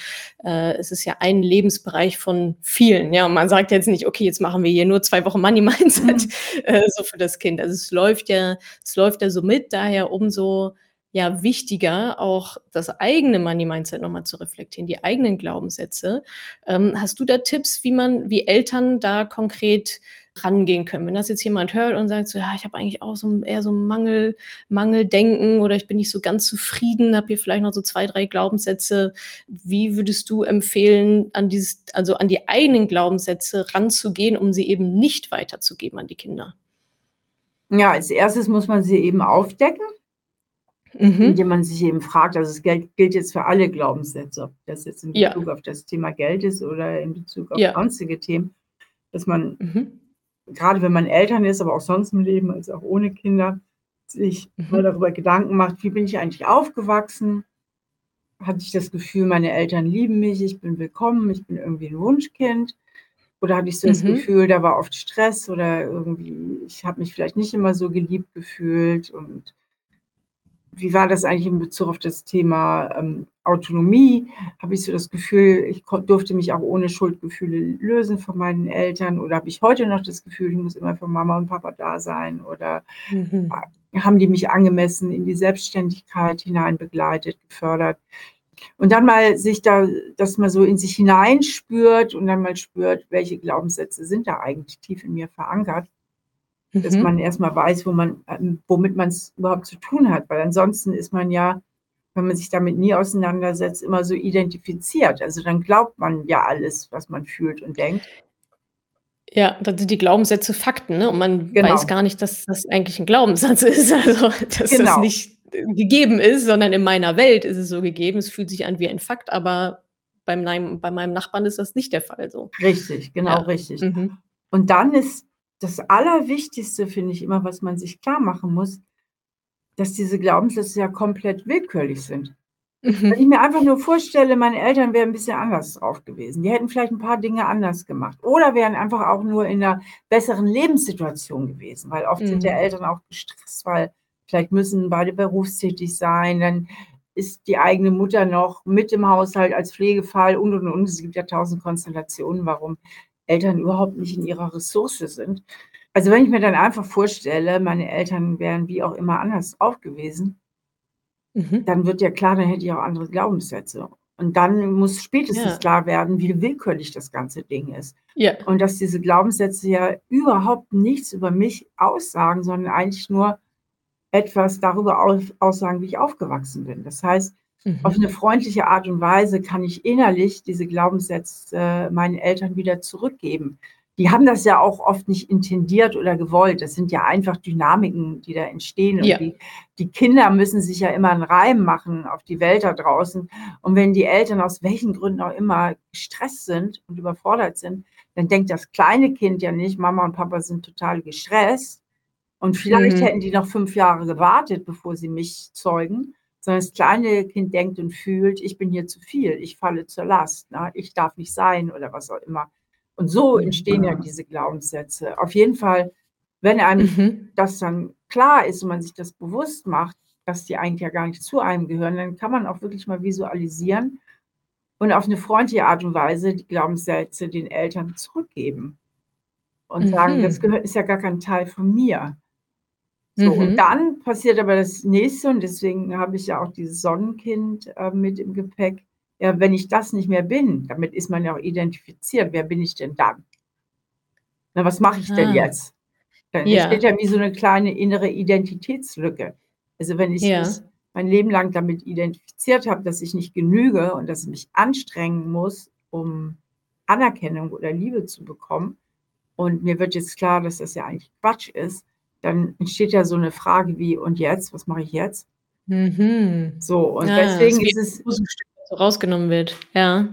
Äh, es ist ja ein Lebensbereich von vielen, ja. Und man sagt jetzt nicht: „Okay, jetzt machen wir hier nur 2 Wochen Money-Mindset, Mhm. äh, so für das Kind.“ Also, es läuft ja es läuft ja so mit, daher umso ja wichtiger, auch das eigene Money-Mindset nochmal zu reflektieren, die eigenen Glaubenssätze. Ähm, hast du da Tipps, wie man, wie Eltern da konkret rangehen können. Wenn das jetzt jemand hört und sagt so, ja, ich habe eigentlich auch so eher so Mangel, Mangeldenken oder ich bin nicht so ganz zufrieden, habe hier vielleicht noch so zwei, drei Glaubenssätze. Wie würdest du empfehlen, an dieses, also an die eigenen Glaubenssätze ranzugehen, um sie eben nicht weiterzugeben an die Kinder? Ja, als erstes muss man sie eben aufdecken, mhm. indem man sich eben fragt, also es gilt, gilt, jetzt für alle Glaubenssätze, ob das jetzt in Bezug ja. auf das Thema Geld ist oder in Bezug auf ja. sonstige Themen, dass man mhm gerade wenn man Eltern ist, aber auch sonst im Leben, also auch ohne Kinder, sich mhm. mal darüber Gedanken macht, wie bin ich eigentlich aufgewachsen? Hatte ich das Gefühl, meine Eltern lieben mich, ich bin willkommen, ich bin irgendwie ein Wunschkind? Oder hatte ich so mhm. das Gefühl, da war oft Stress oder irgendwie, ich habe mich vielleicht nicht immer so geliebt gefühlt und wie war das eigentlich in Bezug auf das Thema ähm, Autonomie? Habe ich so das Gefühl, ich durfte mich auch ohne Schuldgefühle lösen von meinen Eltern? Oder habe ich heute noch das Gefühl, ich muss immer für Mama und Papa da sein? Oder mhm. haben die mich angemessen in die Selbstständigkeit hinein begleitet, gefördert? Und dann mal sich da, dass man so in sich hineinspürt und dann mal spürt, welche Glaubenssätze sind da eigentlich tief in mir verankert dass mhm. man erstmal weiß, wo man, ähm, womit man es überhaupt zu tun hat. Weil ansonsten ist man ja, wenn man sich damit nie auseinandersetzt, immer so identifiziert. Also dann glaubt man ja alles, was man fühlt und denkt. Ja, das sind die Glaubenssätze Fakten, ne? Und man genau. weiß gar nicht, dass das eigentlich ein Glaubenssatz ist. Also, dass genau. das nicht gegeben ist, sondern in meiner Welt ist es so gegeben. Es fühlt sich an wie ein Fakt, aber bei meinem, bei meinem Nachbarn ist das nicht der Fall so. Richtig, genau ja. richtig. Mhm. Und dann ist das Allerwichtigste finde ich immer, was man sich klar machen muss, dass diese Glaubenssätze ja komplett willkürlich sind. Mhm. Wenn ich mir einfach nur vorstelle, meine Eltern wären ein bisschen anders drauf gewesen. Die hätten vielleicht ein paar Dinge anders gemacht oder wären einfach auch nur in einer besseren Lebenssituation gewesen, weil oft mhm. sind ja mhm. Eltern auch gestresst, weil vielleicht müssen beide berufstätig sein, dann ist die eigene Mutter noch mit im Haushalt als Pflegefall und und und. Es gibt ja tausend Konstellationen, warum Eltern überhaupt nicht in ihrer Ressource sind. Also wenn ich mir dann einfach vorstelle, meine Eltern wären wie auch immer anders drauf gewesen, mhm. dann wird ja klar, dann hätte ich auch andere Glaubenssätze. Und dann muss spätestens ja. klar werden, wie willkürlich das ganze Ding ist. Ja. Und dass diese Glaubenssätze ja überhaupt nichts über mich aussagen, sondern eigentlich nur etwas darüber aussagen, wie ich aufgewachsen bin. Das heißt, Mhm. Auf eine freundliche Art und Weise kann ich innerlich diese Glaubenssätze äh, meinen Eltern wieder zurückgeben. Die haben das ja auch oft nicht intendiert oder gewollt. Das sind ja einfach Dynamiken, die da entstehen. Ja. Die, die, Kinder müssen sich ja immer einen Reim machen auf die Welt da draußen. Und wenn die Eltern aus welchen Gründen auch immer gestresst sind und überfordert sind, dann denkt das kleine Kind ja nicht, Mama und Papa sind total gestresst. Und vielleicht mhm. hätten die noch fünf Jahre gewartet, bevor sie mich zeugen sondern das kleine Kind denkt und fühlt, ich bin hier zu viel, ich falle zur Last, ne? ich darf nicht sein oder was auch immer. Und so entstehen ja diese Glaubenssätze. Auf jeden Fall, wenn einem mhm. das dann klar ist und man sich das bewusst macht, dass die eigentlich ja gar nicht zu einem gehören, dann kann man auch wirklich mal visualisieren und auf eine freundliche Art und Weise die Glaubenssätze den Eltern zurückgeben und mhm. sagen, das gehört, ist ja gar kein Teil von mir. So, mhm. und dann passiert aber das nächste, und deswegen habe ich ja auch dieses Sonnenkind äh, mit im Gepäck. Ja, wenn ich das nicht mehr bin, damit ist man ja auch identifiziert, wer bin ich denn dann? Na, was mache ich ah. denn jetzt? Dann ja. entsteht ja wie so eine kleine innere Identitätslücke. Also wenn ich ja. mich mein Leben lang damit identifiziert habe, dass ich nicht genüge und dass ich mich anstrengen muss, um Anerkennung oder Liebe zu bekommen, und mir wird jetzt klar, dass das ja eigentlich Quatsch ist, dann entsteht ja so eine Frage wie, und jetzt, was mache ich jetzt? Mhm. So, und ja, deswegen ist es. So rausgenommen wird, ja.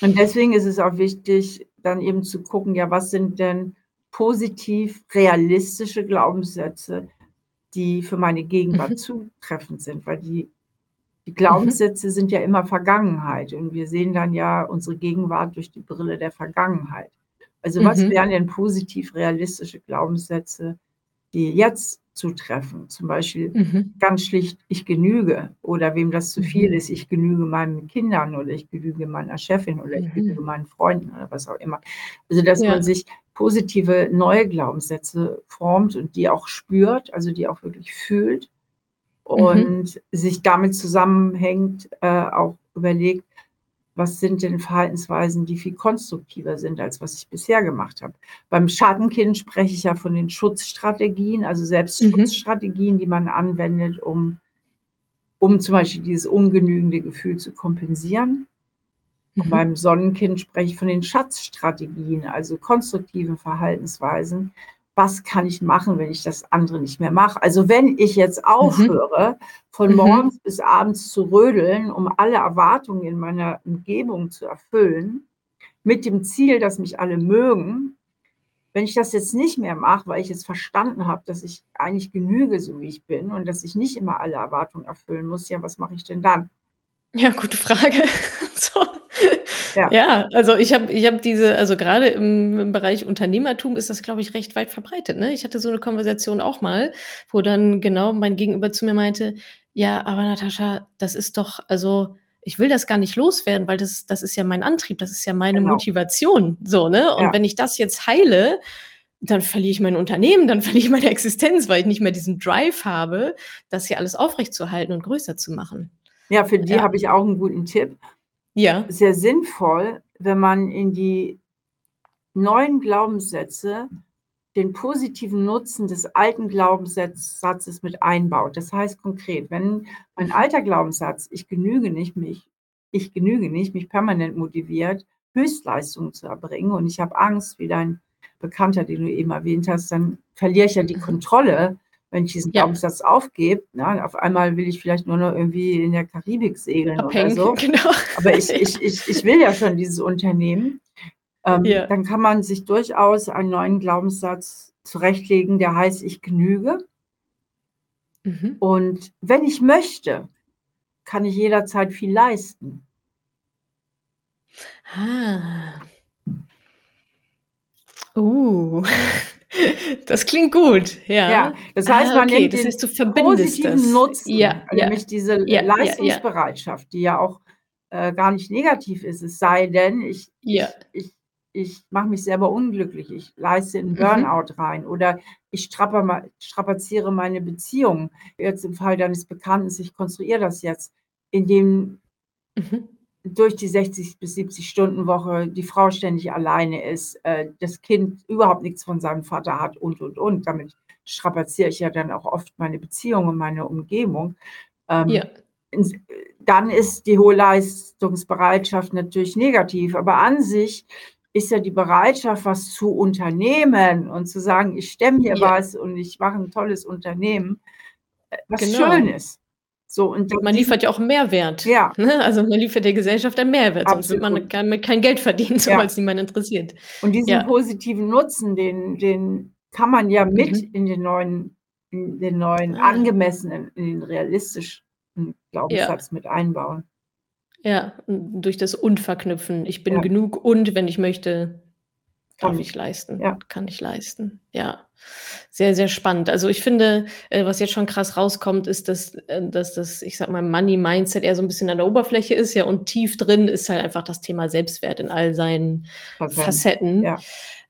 Und deswegen ist es auch wichtig, dann eben zu gucken, ja, was sind denn positiv realistische Glaubenssätze, die für meine Gegenwart mhm. zutreffend sind, weil die, die Glaubenssätze mhm. sind ja immer Vergangenheit und wir sehen dann ja unsere Gegenwart durch die Brille der Vergangenheit. Also was mhm. wären denn positiv realistische Glaubenssätze, die jetzt zutreffen. Zum Beispiel mhm. ganz schlicht, ich genüge oder wem das zu viel mhm. ist, ich genüge meinen Kindern oder ich genüge meiner Chefin oder ich genüge mhm. meinen Freunden oder was auch immer. Also dass ja. man sich positive neue Glaubenssätze formt und die auch spürt, also die auch wirklich fühlt und sich damit zusammenhängt, äh, auch überlegt, was sind denn Verhaltensweisen, die viel konstruktiver sind, als was ich bisher gemacht habe. Beim Schattenkind spreche ich ja von den Schutzstrategien, also Selbstschutzstrategien, die man anwendet, um, um zum Beispiel dieses ungenügende Gefühl zu kompensieren. Und beim Sonnenkind spreche ich von den Schatzstrategien, also konstruktiven Verhaltensweisen, was kann ich machen, wenn ich das andere nicht mehr mache? Also wenn ich jetzt mhm. aufhöre, mhm. von morgens mhm. bis abends zu rödeln, um alle Erwartungen in meiner Umgebung zu erfüllen, mit dem Ziel, dass mich alle mögen, wenn ich das jetzt nicht mehr mache, weil ich jetzt verstanden habe, dass ich eigentlich genüge, so wie ich bin und dass ich nicht immer alle Erwartungen erfüllen muss, ja, was mache ich denn dann? Ja, gute Frage. so. Ja. ja, also ich habe ich hab diese, also gerade im, im Bereich Unternehmertum ist das, glaube ich, recht weit verbreitet. Ne? Ich hatte so eine Konversation auch mal, wo dann genau mein Gegenüber zu mir meinte, ja, aber Natascha, das ist doch, also ich will das gar nicht loswerden, weil das, das ist ja mein Antrieb, das ist ja meine genau. Motivation. So, ne? Und ja. wenn ich das jetzt heile, dann verliere ich mein Unternehmen, dann verliere ich meine Existenz, weil ich nicht mehr diesen Drive habe, das hier alles aufrechtzuerhalten und größer zu machen. Ja, für die ja. habe ich auch einen guten Tipp ja. sehr sinnvoll, wenn man in die neuen Glaubenssätze den positiven Nutzen des alten Glaubenssatzes mit einbaut. Das heißt konkret, wenn mein alter Glaubenssatz, ich genüge nicht, mich, ich genüge nicht, mich permanent motiviert, Höchstleistungen zu erbringen und ich habe Angst, wie dein Bekannter, den du eben erwähnt hast, dann verliere ich ja die. Kontrolle wenn ich diesen ja. Glaubenssatz aufgebe, na, auf einmal will ich vielleicht nur noch irgendwie in der Karibik segeln Abhängig, oder so. Genau. Aber ich, ich, ich, ich will ja schon dieses Unternehmen. Ähm, ja. Dann kann man sich durchaus einen neuen Glaubenssatz zurechtlegen, der heißt, ich genüge. Mhm. Und wenn ich möchte, kann ich jederzeit viel leisten. Ah. Uh. Das klingt gut, ja. Ja, das heißt, ah, man okay, nimmt das heißt, du positiven das. Nutzen, ja, also ja. nämlich diese Leistungsbereitschaft, die ja auch äh, gar nicht negativ ist, es sei denn, ich, ich, ich, ich mache mich selber unglücklich, ich leiste in mhm. Burnout mhm. rein oder ich strapaziere meine Beziehung. Jetzt im Fall deines Bekannten, ich konstruiere das jetzt, indem mhm durch die 60 bis 70 Stunden Woche die Frau ständig alleine ist, äh, das Kind überhaupt nichts von seinem Vater hat und, und, und. Damit strapaziere ich ja dann auch oft meine Beziehung und meine Umgebung. Ähm, ja. Dann ist die hohe Leistungsbereitschaft natürlich negativ, aber an sich ist ja die Bereitschaft, was zu unternehmen und zu sagen, ich stemme hier ja. was und ich mache ein tolles Unternehmen, äh, was genau. Schönes. So, und man liefert ja auch Mehrwert. Ja. Ne? Also man liefert der Gesellschaft einen Mehrwert, sonst wird man kein, kein Geld verdienen, so ja. weil es niemand interessiert. Und diesen ja. positiven Nutzen, den, den kann man ja mit mhm. in den neuen, in den neuen ah. angemessenen, in den realistischen Glaubenssatz ja. mit einbauen. Ja, durch das Und verknüpfen. Ich bin genug und wenn ich möchte, Darf ich leisten. Ja. Kann ich leisten. Ja. Sehr, sehr spannend. Also ich finde, äh, was jetzt schon krass rauskommt, ist, dass, äh, dass das, ich sag mal, Money-Mindset eher so ein bisschen an der Oberfläche ist, ja, und tief drin ist halt einfach das Thema Selbstwert in all seinen Facetten. Facetten. Ja.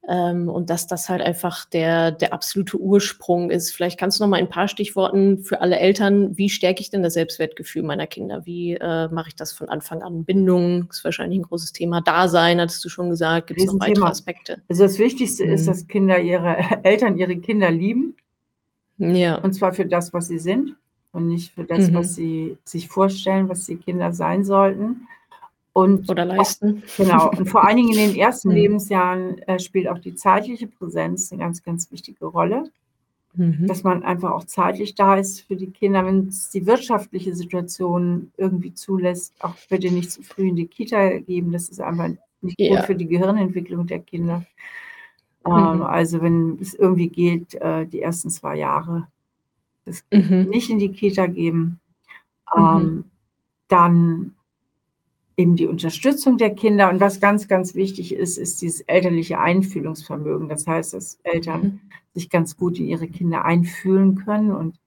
Ähm, und dass das halt einfach der, der absolute Ursprung ist. Vielleicht kannst du noch mal ein paar Stichworten für alle Eltern. Wie stärke ich denn das Selbstwertgefühl meiner Kinder? Wie äh, mache ich das von Anfang an? Bindung ist wahrscheinlich ein großes Thema. Dasein, hattest du schon gesagt. Gibt es noch weitere Thema. Aspekte? Also das Wichtigste mhm. ist, dass Kinder ihre Eltern ihre Kinder lieben. Ja. Und zwar für das, was sie sind und nicht für das, mhm. was sie sich vorstellen, was die Kinder sein sollten. Und Oder leisten. Auch, genau. Und vor allen Dingen in den ersten mhm. Lebensjahren äh, spielt auch die zeitliche Präsenz eine ganz, ganz wichtige Rolle. Mhm. Dass man einfach auch zeitlich da ist für die Kinder, wenn es die wirtschaftliche Situation irgendwie zulässt, auch bitte nicht zu früh in die Kita geben. Das ist einfach nicht ja. gut für die Gehirnentwicklung der Kinder. Ähm, mhm. also wenn es irgendwie geht, äh, die ersten zwei Jahre das mhm. nicht in die Kita geben, mhm. ähm, dann eben die Unterstützung der Kinder. Und was ganz, ganz wichtig ist, ist dieses elterliche Einfühlungsvermögen. Das heißt, dass Eltern mhm. sich ganz gut in ihre Kinder einfühlen können und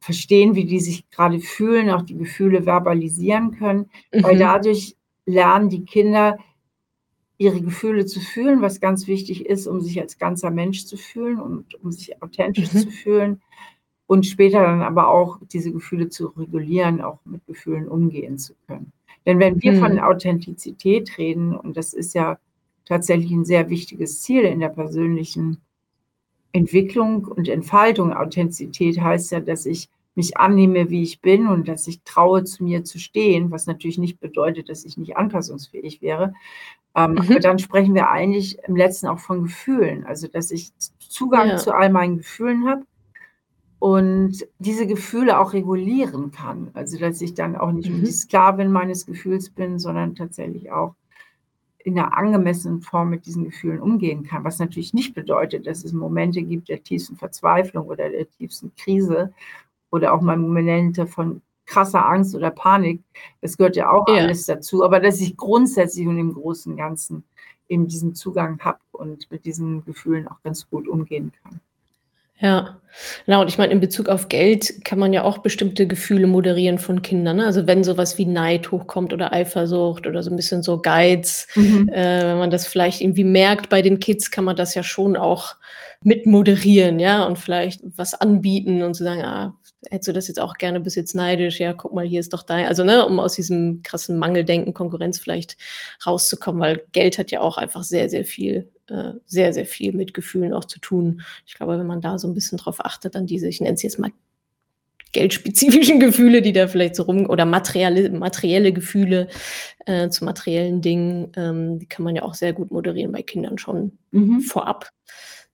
verstehen, wie die sich gerade fühlen, auch die Gefühle verbalisieren können, mhm. weil dadurch lernen die Kinder, ihre Gefühle zu fühlen, was ganz wichtig ist, um sich als ganzer Mensch zu fühlen und um sich authentisch mhm. zu fühlen. und später dann aber auch diese Gefühle zu regulieren, auch mit Gefühlen umgehen zu können. Denn wenn wir mhm. von Authentizität reden, und das ist ja tatsächlich ein sehr wichtiges Ziel in der persönlichen Entwicklung und Entfaltung, Authentizität heißt ja, dass ich mich annehme, wie ich bin und dass ich traue, zu mir zu stehen, was natürlich nicht bedeutet, dass ich nicht anpassungsfähig wäre. Ähm, mhm. Aber dann sprechen wir eigentlich im letzten auch von Gefühlen, also dass ich Zugang ja. zu all meinen Gefühlen habe und diese Gefühle auch regulieren kann. Also dass ich dann auch nicht mhm. die Sklavin meines Gefühls bin, sondern tatsächlich auch in einer angemessenen Form mit diesen Gefühlen umgehen kann. Was natürlich nicht bedeutet, dass es Momente gibt der tiefsten Verzweiflung oder der tiefsten Krise oder auch mal Momente von krasser Angst oder Panik. Das gehört ja auch ja. alles dazu. Aber dass ich grundsätzlich und im Großen und Ganzen eben diesen Zugang habe und mit diesen Gefühlen auch ganz gut umgehen kann. Ja, genau. Und ich meine, in Bezug auf Geld kann man ja auch bestimmte Gefühle moderieren von Kindern. Ne? Also wenn sowas wie Neid hochkommt oder Eifersucht oder so ein bisschen so Geiz, mhm. äh, wenn man das vielleicht irgendwie merkt bei den Kids, kann man das ja schon auch mit moderieren, ja, und vielleicht was anbieten und zu sagen, ah, hättest du das jetzt auch gerne, bis jetzt neidisch, ja, guck mal, hier ist doch dein, also ne, um aus diesem krassen Mangeldenken, Konkurrenz vielleicht rauszukommen, weil Geld hat ja auch einfach sehr, sehr viel, äh, sehr, sehr viel mit Gefühlen auch zu tun. Ich glaube, wenn man da so ein bisschen drauf achtet, dann diese, ich nenne es jetzt mal geldspezifischen Gefühle, die da vielleicht so rum, oder materielle, materielle Gefühle äh, zu materiellen Dingen, ähm, die kann man ja auch sehr gut moderieren bei Kindern schon mhm. vorab.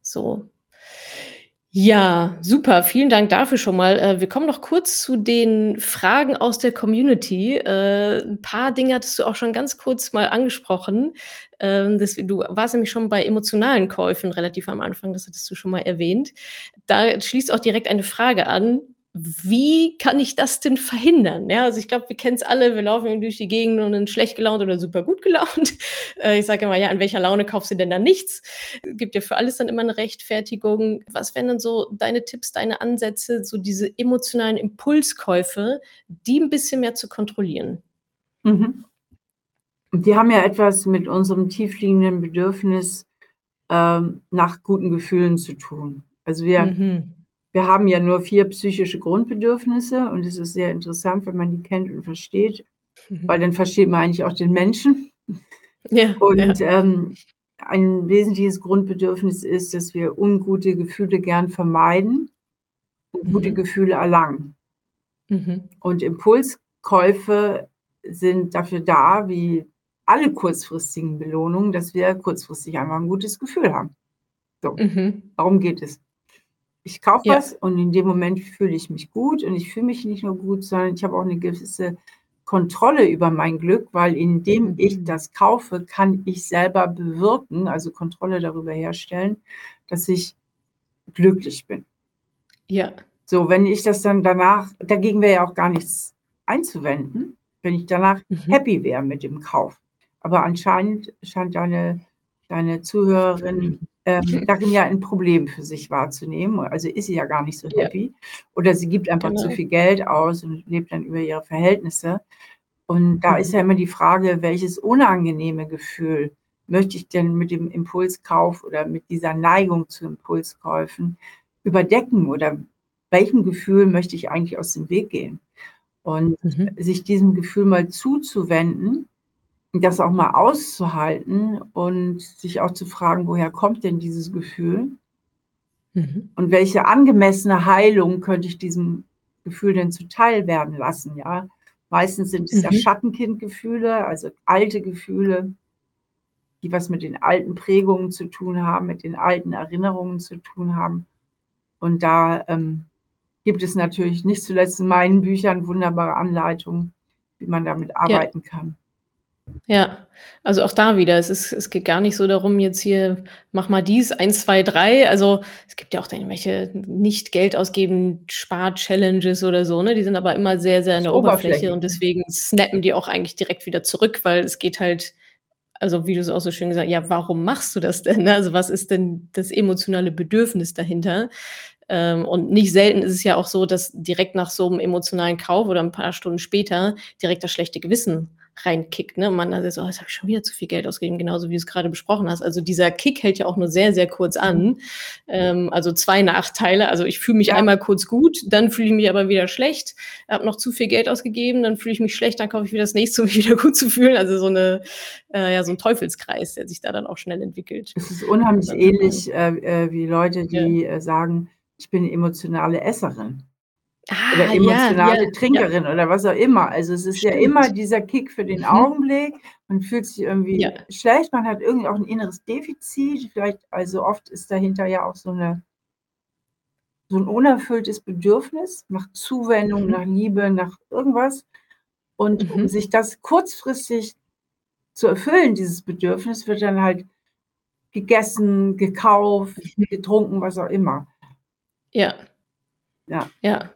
So, ja, super. Vielen Dank dafür schon mal. Äh, wir kommen noch kurz zu den Fragen aus der Community. Äh, ein paar Dinge hattest du auch schon ganz kurz mal angesprochen. Ähm, du warst nämlich schon bei emotionalen Käufen relativ am Anfang, das hattest du schon mal erwähnt. Da schließt auch direkt eine Frage an wie kann ich das denn verhindern? Ja, also ich glaube, wir kennen es alle, wir laufen durch die Gegend und sind schlecht gelaunt oder super gut gelaunt. Äh, ich sage immer, ja, in welcher Laune kaufst du denn dann nichts? Gibt ja für alles dann immer eine Rechtfertigung. Was wären denn so deine Tipps, deine Ansätze, so diese emotionalen Impulskäufe, die ein bisschen mehr zu kontrollieren? Mhm. Die haben ja etwas mit unserem tiefliegenden Bedürfnis ähm, nach guten Gefühlen zu tun. Also wir mhm wir haben ja nur vier psychische Grundbedürfnisse und es ist sehr interessant, wenn man die kennt und versteht, mhm. weil dann versteht man eigentlich auch den Menschen. Ja, und ja. Ähm, ein wesentliches Grundbedürfnis ist, dass wir ungute Gefühle gern vermeiden und mhm. gute Gefühle erlangen. Mhm. Und Impulskäufe sind dafür da, wie alle kurzfristigen Belohnungen, dass wir kurzfristig einfach ein gutes Gefühl haben. So, mhm. darum geht es. Ich kaufe ja. was und in dem Moment fühle ich mich gut und ich fühle mich nicht nur gut, sondern ich habe auch eine gewisse Kontrolle über mein Glück, weil indem ich mhm. das kaufe, kann ich selber bewirken, also Kontrolle darüber herstellen, dass ich glücklich bin. Ja. So, wenn ich das dann danach, dagegen wäre ja auch gar nichts einzuwenden, wenn ich danach mhm. happy wäre mit dem Kauf. Aber anscheinend scheint deine, deine Zuhörerin ähm, darin ja ein Problem für sich wahrzunehmen. Also ist sie ja gar nicht so happy. Ja. Oder sie gibt einfach genau. zu viel Geld aus und lebt dann über ihre Verhältnisse. Und da mhm. ist ja immer die Frage, welches unangenehme Gefühl möchte ich denn mit dem Impulskauf oder mit dieser Neigung zu Impulskäufen überdecken oder welchem Gefühl möchte ich eigentlich aus dem Weg gehen? Und mhm. sich diesem Gefühl mal zuzuwenden das auch mal auszuhalten und sich auch zu fragen, woher kommt denn dieses Gefühl? Mhm. Und welche angemessene Heilung könnte ich diesem Gefühl denn zuteil werden lassen? Ja, meistens sind es mhm. ja Schattenkindgefühle, also alte Gefühle, die was mit den alten Prägungen zu tun haben, mit den alten Erinnerungen zu tun haben. Und da ähm, gibt es natürlich nicht zuletzt in meinen Büchern wunderbare Anleitungen, wie man damit arbeiten ja. kann. Ja, also auch da wieder, es ist es geht gar nicht so darum, jetzt hier: „Mach mal dies, 1, 2, 3.“ Also, es gibt ja auch dann irgendwelche nicht Geld ausgeben, Spar-Challenges oder so, ne? Die sind aber immer sehr, sehr an der Oberfläche und deswegen snappen die auch eigentlich direkt wieder zurück, weil es geht halt also, wie du es auch so schön gesagt ja, warum machst du das denn, ne? Also, was ist denn das emotionale Bedürfnis dahinter? Ähm, und nicht selten ist es ja auch so, dass direkt nach so einem emotionalen Kauf oder ein paar Stunden später direkt das schlechte Gewissen reinkickt. Ne? Und man dann so, oh, jetzt habe ich schon wieder zu viel Geld ausgegeben, genauso wie du es gerade besprochen hast. Also dieser Kick hält ja auch nur sehr, sehr kurz an. Mhm. Ähm, also zwei Nachteile. Also ich fühle mich ja. einmal kurz gut, dann fühle ich mich aber wieder schlecht, habe noch zu viel Geld ausgegeben, dann fühle ich mich schlecht, dann kaufe ich wieder das nächste, um mich wieder gut zu fühlen. Also so eine, äh, ja, so ein Teufelskreis, der sich da dann auch schnell entwickelt. Es ist unheimlich ähnlich äh, äh, wie Leute, die ja. Äh, sagen, ich bin emotionale Esserin. Ah, oder emotionale ja, Trinkerin ja. oder was auch immer. Also es ist Stimmt. ja immer dieser Kick für den mhm. Augenblick. Man fühlt sich irgendwie ja. schlecht, man hat irgendwie auch ein inneres Defizit. Vielleicht, also oft ist dahinter ja auch so eine so ein unerfülltes Bedürfnis nach Zuwendung, mhm. nach Liebe, nach irgendwas. Und mhm. um sich das kurzfristig zu erfüllen, dieses Bedürfnis, wird dann halt gegessen, gekauft, mhm. getrunken, was auch immer. Ja. Ja. Ja.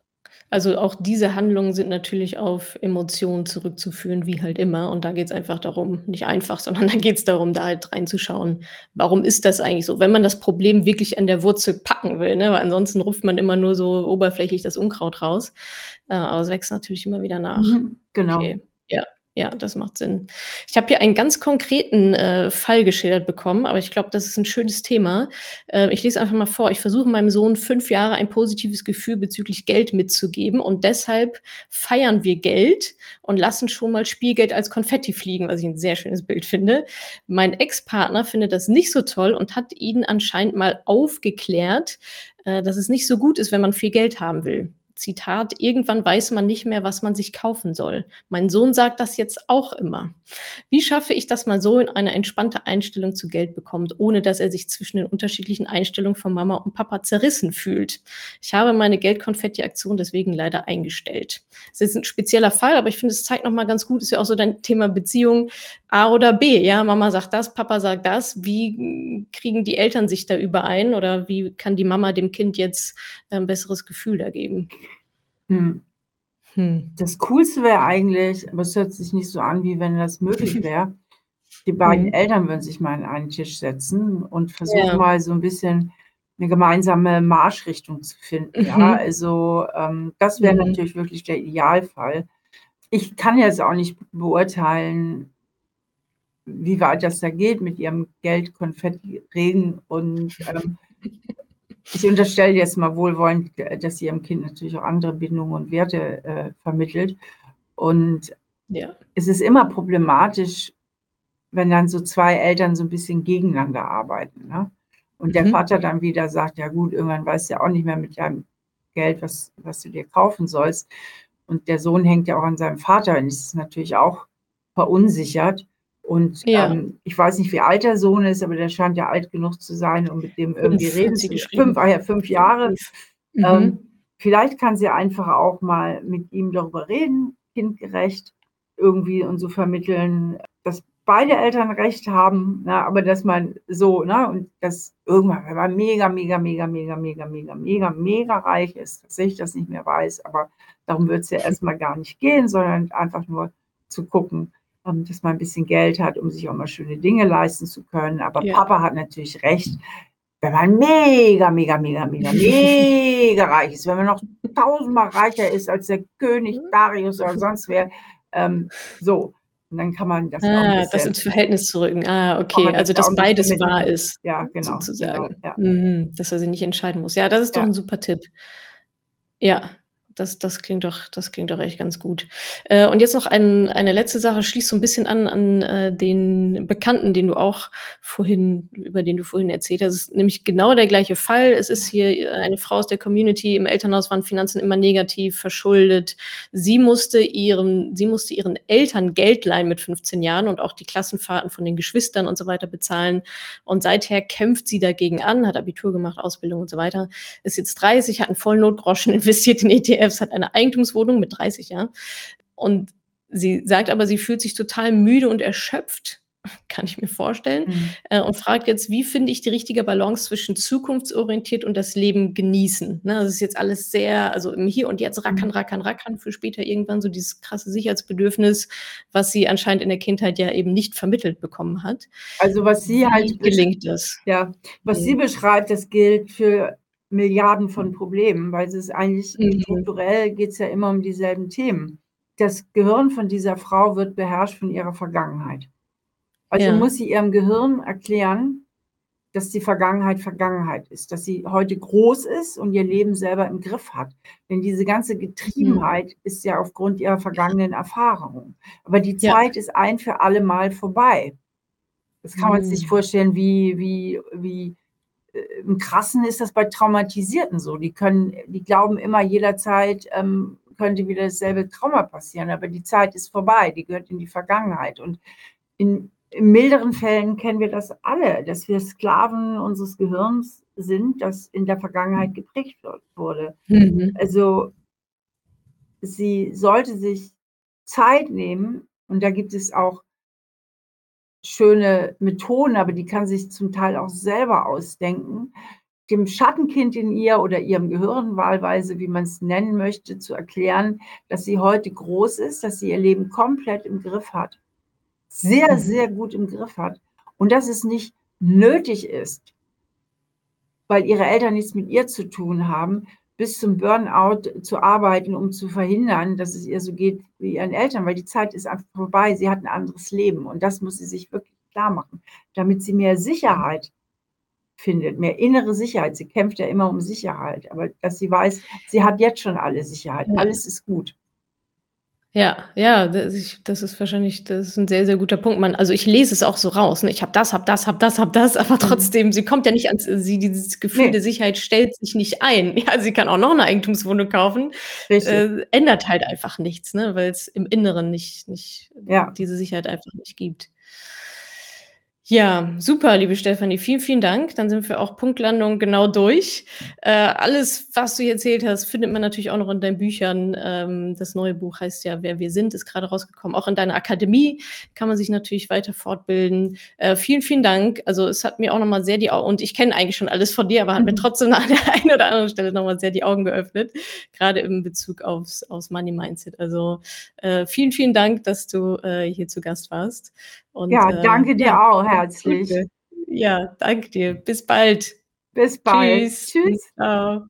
Also auch diese Handlungen sind natürlich auf Emotionen zurückzuführen, wie halt immer. Und da geht es einfach darum, nicht einfach, sondern da geht es darum, da halt reinzuschauen, warum ist das eigentlich so? Wenn man das Problem wirklich an der Wurzel packen will, ne? weil ansonsten ruft man immer nur so oberflächlich das Unkraut raus. Äh, aber es wächst natürlich immer wieder nach. Mhm, genau. Okay. Ja. Das macht Sinn. Ich habe hier einen ganz konkreten äh, Fall geschildert bekommen, aber ich glaube, das ist ein schönes Thema. Äh, ich lese einfach mal vor. Ich versuche meinem Sohn fünf Jahre ein positives Gefühl bezüglich Geld mitzugeben und deshalb feiern wir Geld und lassen schon mal Spielgeld als Konfetti fliegen, was ich ein sehr schönes Bild finde. Mein Ex-Partner findet das nicht so toll und hat ihn anscheinend mal aufgeklärt, äh, dass es nicht so gut ist, wenn man viel Geld haben will. Zitat, irgendwann weiß man nicht mehr, was man sich kaufen soll. Mein Sohn sagt das jetzt auch immer. Wie schaffe ich, dass man so in eine entspannte Einstellung zu Geld bekommt, ohne dass er sich zwischen den unterschiedlichen Einstellungen von Mama und Papa zerrissen fühlt? Ich habe meine Geldkonfetti-Aktion deswegen leider eingestellt. Das ist ein spezieller Fall, aber ich finde, es zeigt nochmal ganz gut, ist ja auch so dein Thema Beziehung A oder B. Ja, Mama sagt das, Papa sagt das. Wie kriegen die Eltern sich da überein oder wie kann die Mama dem Kind jetzt ein besseres Gefühl da geben? Hm. Hm. Das Coolste wäre eigentlich, aber es hört sich nicht so an, wie wenn das möglich wäre. Die beiden hm. Eltern würden sich mal an einen Tisch setzen und versuchen ja. mal so ein bisschen eine gemeinsame Marschrichtung zu finden. Ja, mhm. also ähm, das wäre mhm. natürlich wirklich der Idealfall. Ich kann jetzt auch nicht beurteilen, wie weit das da geht mit ihrem Geld, Konfetti, Regen und ähm, ich unterstelle jetzt mal wohlwollend, dass sie ihrem Kind natürlich auch andere Bindungen und Werte äh, vermittelt. Und ja. es ist immer problematisch, wenn dann so zwei Eltern so ein bisschen gegeneinander arbeiten. Ne? Und der mhm. Vater dann wieder sagt, ja gut, irgendwann weißt du ja auch nicht mehr mit deinem Geld, was, was du dir kaufen sollst. Und der Sohn hängt ja auch an seinem Vater und ist natürlich auch verunsichert. Und ja. ähm, ich weiß nicht, wie alt der Sohn ist, aber der scheint ja alt genug zu sein, um mit dem irgendwie fünf, reden zu können. Fünf, ja, fünf Jahre. Mhm. Ähm, vielleicht kann sie einfach auch mal mit ihm darüber reden, kindgerecht irgendwie und so vermitteln, dass beide Eltern recht haben, ne, aber dass man so, ne, und dass irgendwann, wenn man mega, mega, mega, mega, mega, mega, mega, mega reich ist, dass ich das nicht mehr weiß, aber darum wird es ja erstmal gar nicht gehen, sondern einfach nur zu gucken, ähm, dass man ein bisschen Geld hat, um sich auch mal schöne Dinge leisten zu können. Aber ja. Papa hat natürlich recht. Wenn man mega, mega, mega, mega, mega reich ist, wenn man noch tausendmal reicher ist als der König mhm. Darius oder sonst wer, ähm, so, und dann kann man das ah, auch bisschen, das ins Verhältnis zu rücken. Ah, okay. Also, dass beides wahr ist. Ja, genau. Sozusagen. Genau, ja. Mhm, dass er sich nicht entscheiden muss. Ja, das ist doch ja. ein super Tipp. Ja, das, das, klingt doch, das klingt doch echt ganz gut. Äh, und jetzt noch ein, eine letzte Sache, schließt so ein bisschen an an äh, den Bekannten, den du auch vorhin, über den du vorhin erzählt hast. Es ist nämlich genau der gleiche Fall. Es ist hier eine Frau aus der Community, im Elternhaus waren Finanzen immer negativ, verschuldet. Sie musste ihren, sie musste ihren Eltern Geld leihen mit 15 Jahren und auch die Klassenfahrten von den Geschwistern und so weiter bezahlen. Und seither kämpft sie dagegen an, hat Abitur gemacht, Ausbildung und so weiter. Ist jetzt 30, hat einen vollen Notgroschen investiert in ETF ETFs, hat eine Eigentumswohnung mit 30 Jahren. Und sie sagt aber, sie fühlt sich total müde und erschöpft, kann ich mir vorstellen, mhm. äh, und fragt jetzt, wie finde ich die richtige Balance zwischen zukunftsorientiert und das Leben genießen? Ne, das ist jetzt alles sehr, also im Hier und Jetzt rackern, mhm. rackern, rackern, für später irgendwann so dieses krasse Sicherheitsbedürfnis, was sie anscheinend in der Kindheit ja eben nicht vermittelt bekommen hat. Also was sie wie halt gelingt das? Ja, was mhm. sie beschreibt, das gilt für Milliarden von Problemen, weil es ist eigentlich mhm. strukturell geht es ja immer um dieselben Themen. das Gehirn von dieser Frau wird beherrscht von ihrer Vergangenheit. Also ja. muss sie ihrem Gehirn erklären, dass die Vergangenheit Vergangenheit ist, dass sie heute groß ist und ihr Leben selber im Griff hat. Denn diese ganze Getriebenheit mhm. ist ja aufgrund ihrer vergangenen Erfahrungen. Aber die Zeit ja. ist ein für alle Mal vorbei. Das kann man mhm. sich vorstellen, wie, wie, wie im Krassen ist das bei Traumatisierten so. Die können, die glauben immer jederzeit, ähm, könnte wieder dasselbe Trauma passieren, aber die Zeit ist vorbei, die gehört in die Vergangenheit. Und in, in milderen Fällen kennen wir das alle, dass wir Sklaven unseres Gehirns sind, das in der Vergangenheit geprägt wurde. Mhm. Also sie sollte sich Zeit nehmen und da gibt es auch schöne Methoden, aber die kann sich zum Teil auch selber ausdenken, dem Schattenkind in ihr oder ihrem Gehirn wahlweise, wie man es nennen möchte, zu erklären, dass sie heute groß ist, dass sie ihr Leben komplett im Griff hat sehr, mhm. sehr gut im Griff hat und dass es nicht nötig ist, weil ihre Eltern nichts mit ihr zu tun haben, bis zum Burnout zu arbeiten, um zu verhindern, dass es ihr so geht wie ihren Eltern, weil die Zeit ist einfach vorbei. Sie hat ein anderes Leben und das muss sie sich wirklich klar machen, damit sie mehr Sicherheit findet, mehr innere Sicherheit. Sie kämpft ja immer um Sicherheit, aber dass sie weiß, sie hat jetzt schon alle Sicherheit, alles ist gut. Ja, ja, das das ist wahrscheinlich das ist 'n sehr, sehr guter Punkt. Man also, ich lese es auch so raus, ne? Ich habe das, habe das, habe das, habe das, aber Mhm. trotzdem, sie kommt ja nicht ans sie dieses Gefühl der Sicherheit stellt sich nicht ein. Ja, sie kann auch noch 'ne Eigentumswohnung kaufen, Richtig. äh, ändert halt einfach nichts, ne, weil's im Inneren nicht nicht Ja. diese Sicherheit einfach nicht gibt. Ja, super, liebe Stefanie. Vielen, vielen Dank. Dann sind wir auch Punktlandung genau durch. Äh, alles, was du hier erzählt hast, findet man natürlich auch noch in deinen Büchern. Ähm, das neue Buch heißt ja Wer wir sind, ist gerade rausgekommen. Auch in deiner Akademie kann man sich natürlich weiter fortbilden. Äh, vielen, vielen Dank. Also es hat mir auch nochmal sehr die Augen, und ich kenne eigentlich schon alles von dir, aber hat mir mhm. trotzdem an der einen oder anderen Stelle nochmal sehr die Augen geöffnet, gerade im Bezug aufs, aufs Money Mindset. Also äh, vielen, vielen Dank, dass du äh, hier zu Gast warst. Und, ja, äh, danke äh, dir ja, auch herzlich. Gute. Ja, danke dir. Bis bald. Bis bald. Tschüss. Tschüss. Ciao.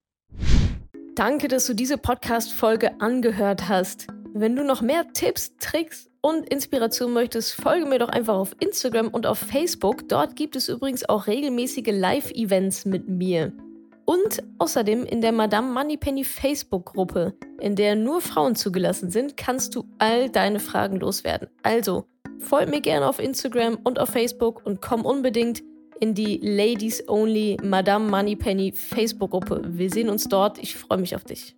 Danke, dass du diese Podcast-Folge angehört hast. Wenn du noch mehr Tipps, Tricks und Inspiration möchtest, folge mir doch einfach auf Instagram und auf Facebook. Dort gibt es übrigens auch regelmäßige Live-Events mit mir. Und außerdem in der Madame Moneypenny Facebook-Gruppe, in der nur Frauen zugelassen sind, kannst du all deine Fragen loswerden. Also, Folgt mir gerne auf Instagram und auf Facebook und komm unbedingt in die Ladies Only Madame Moneypenny Facebook-Gruppe. Wir sehen uns dort. Ich freue mich auf dich.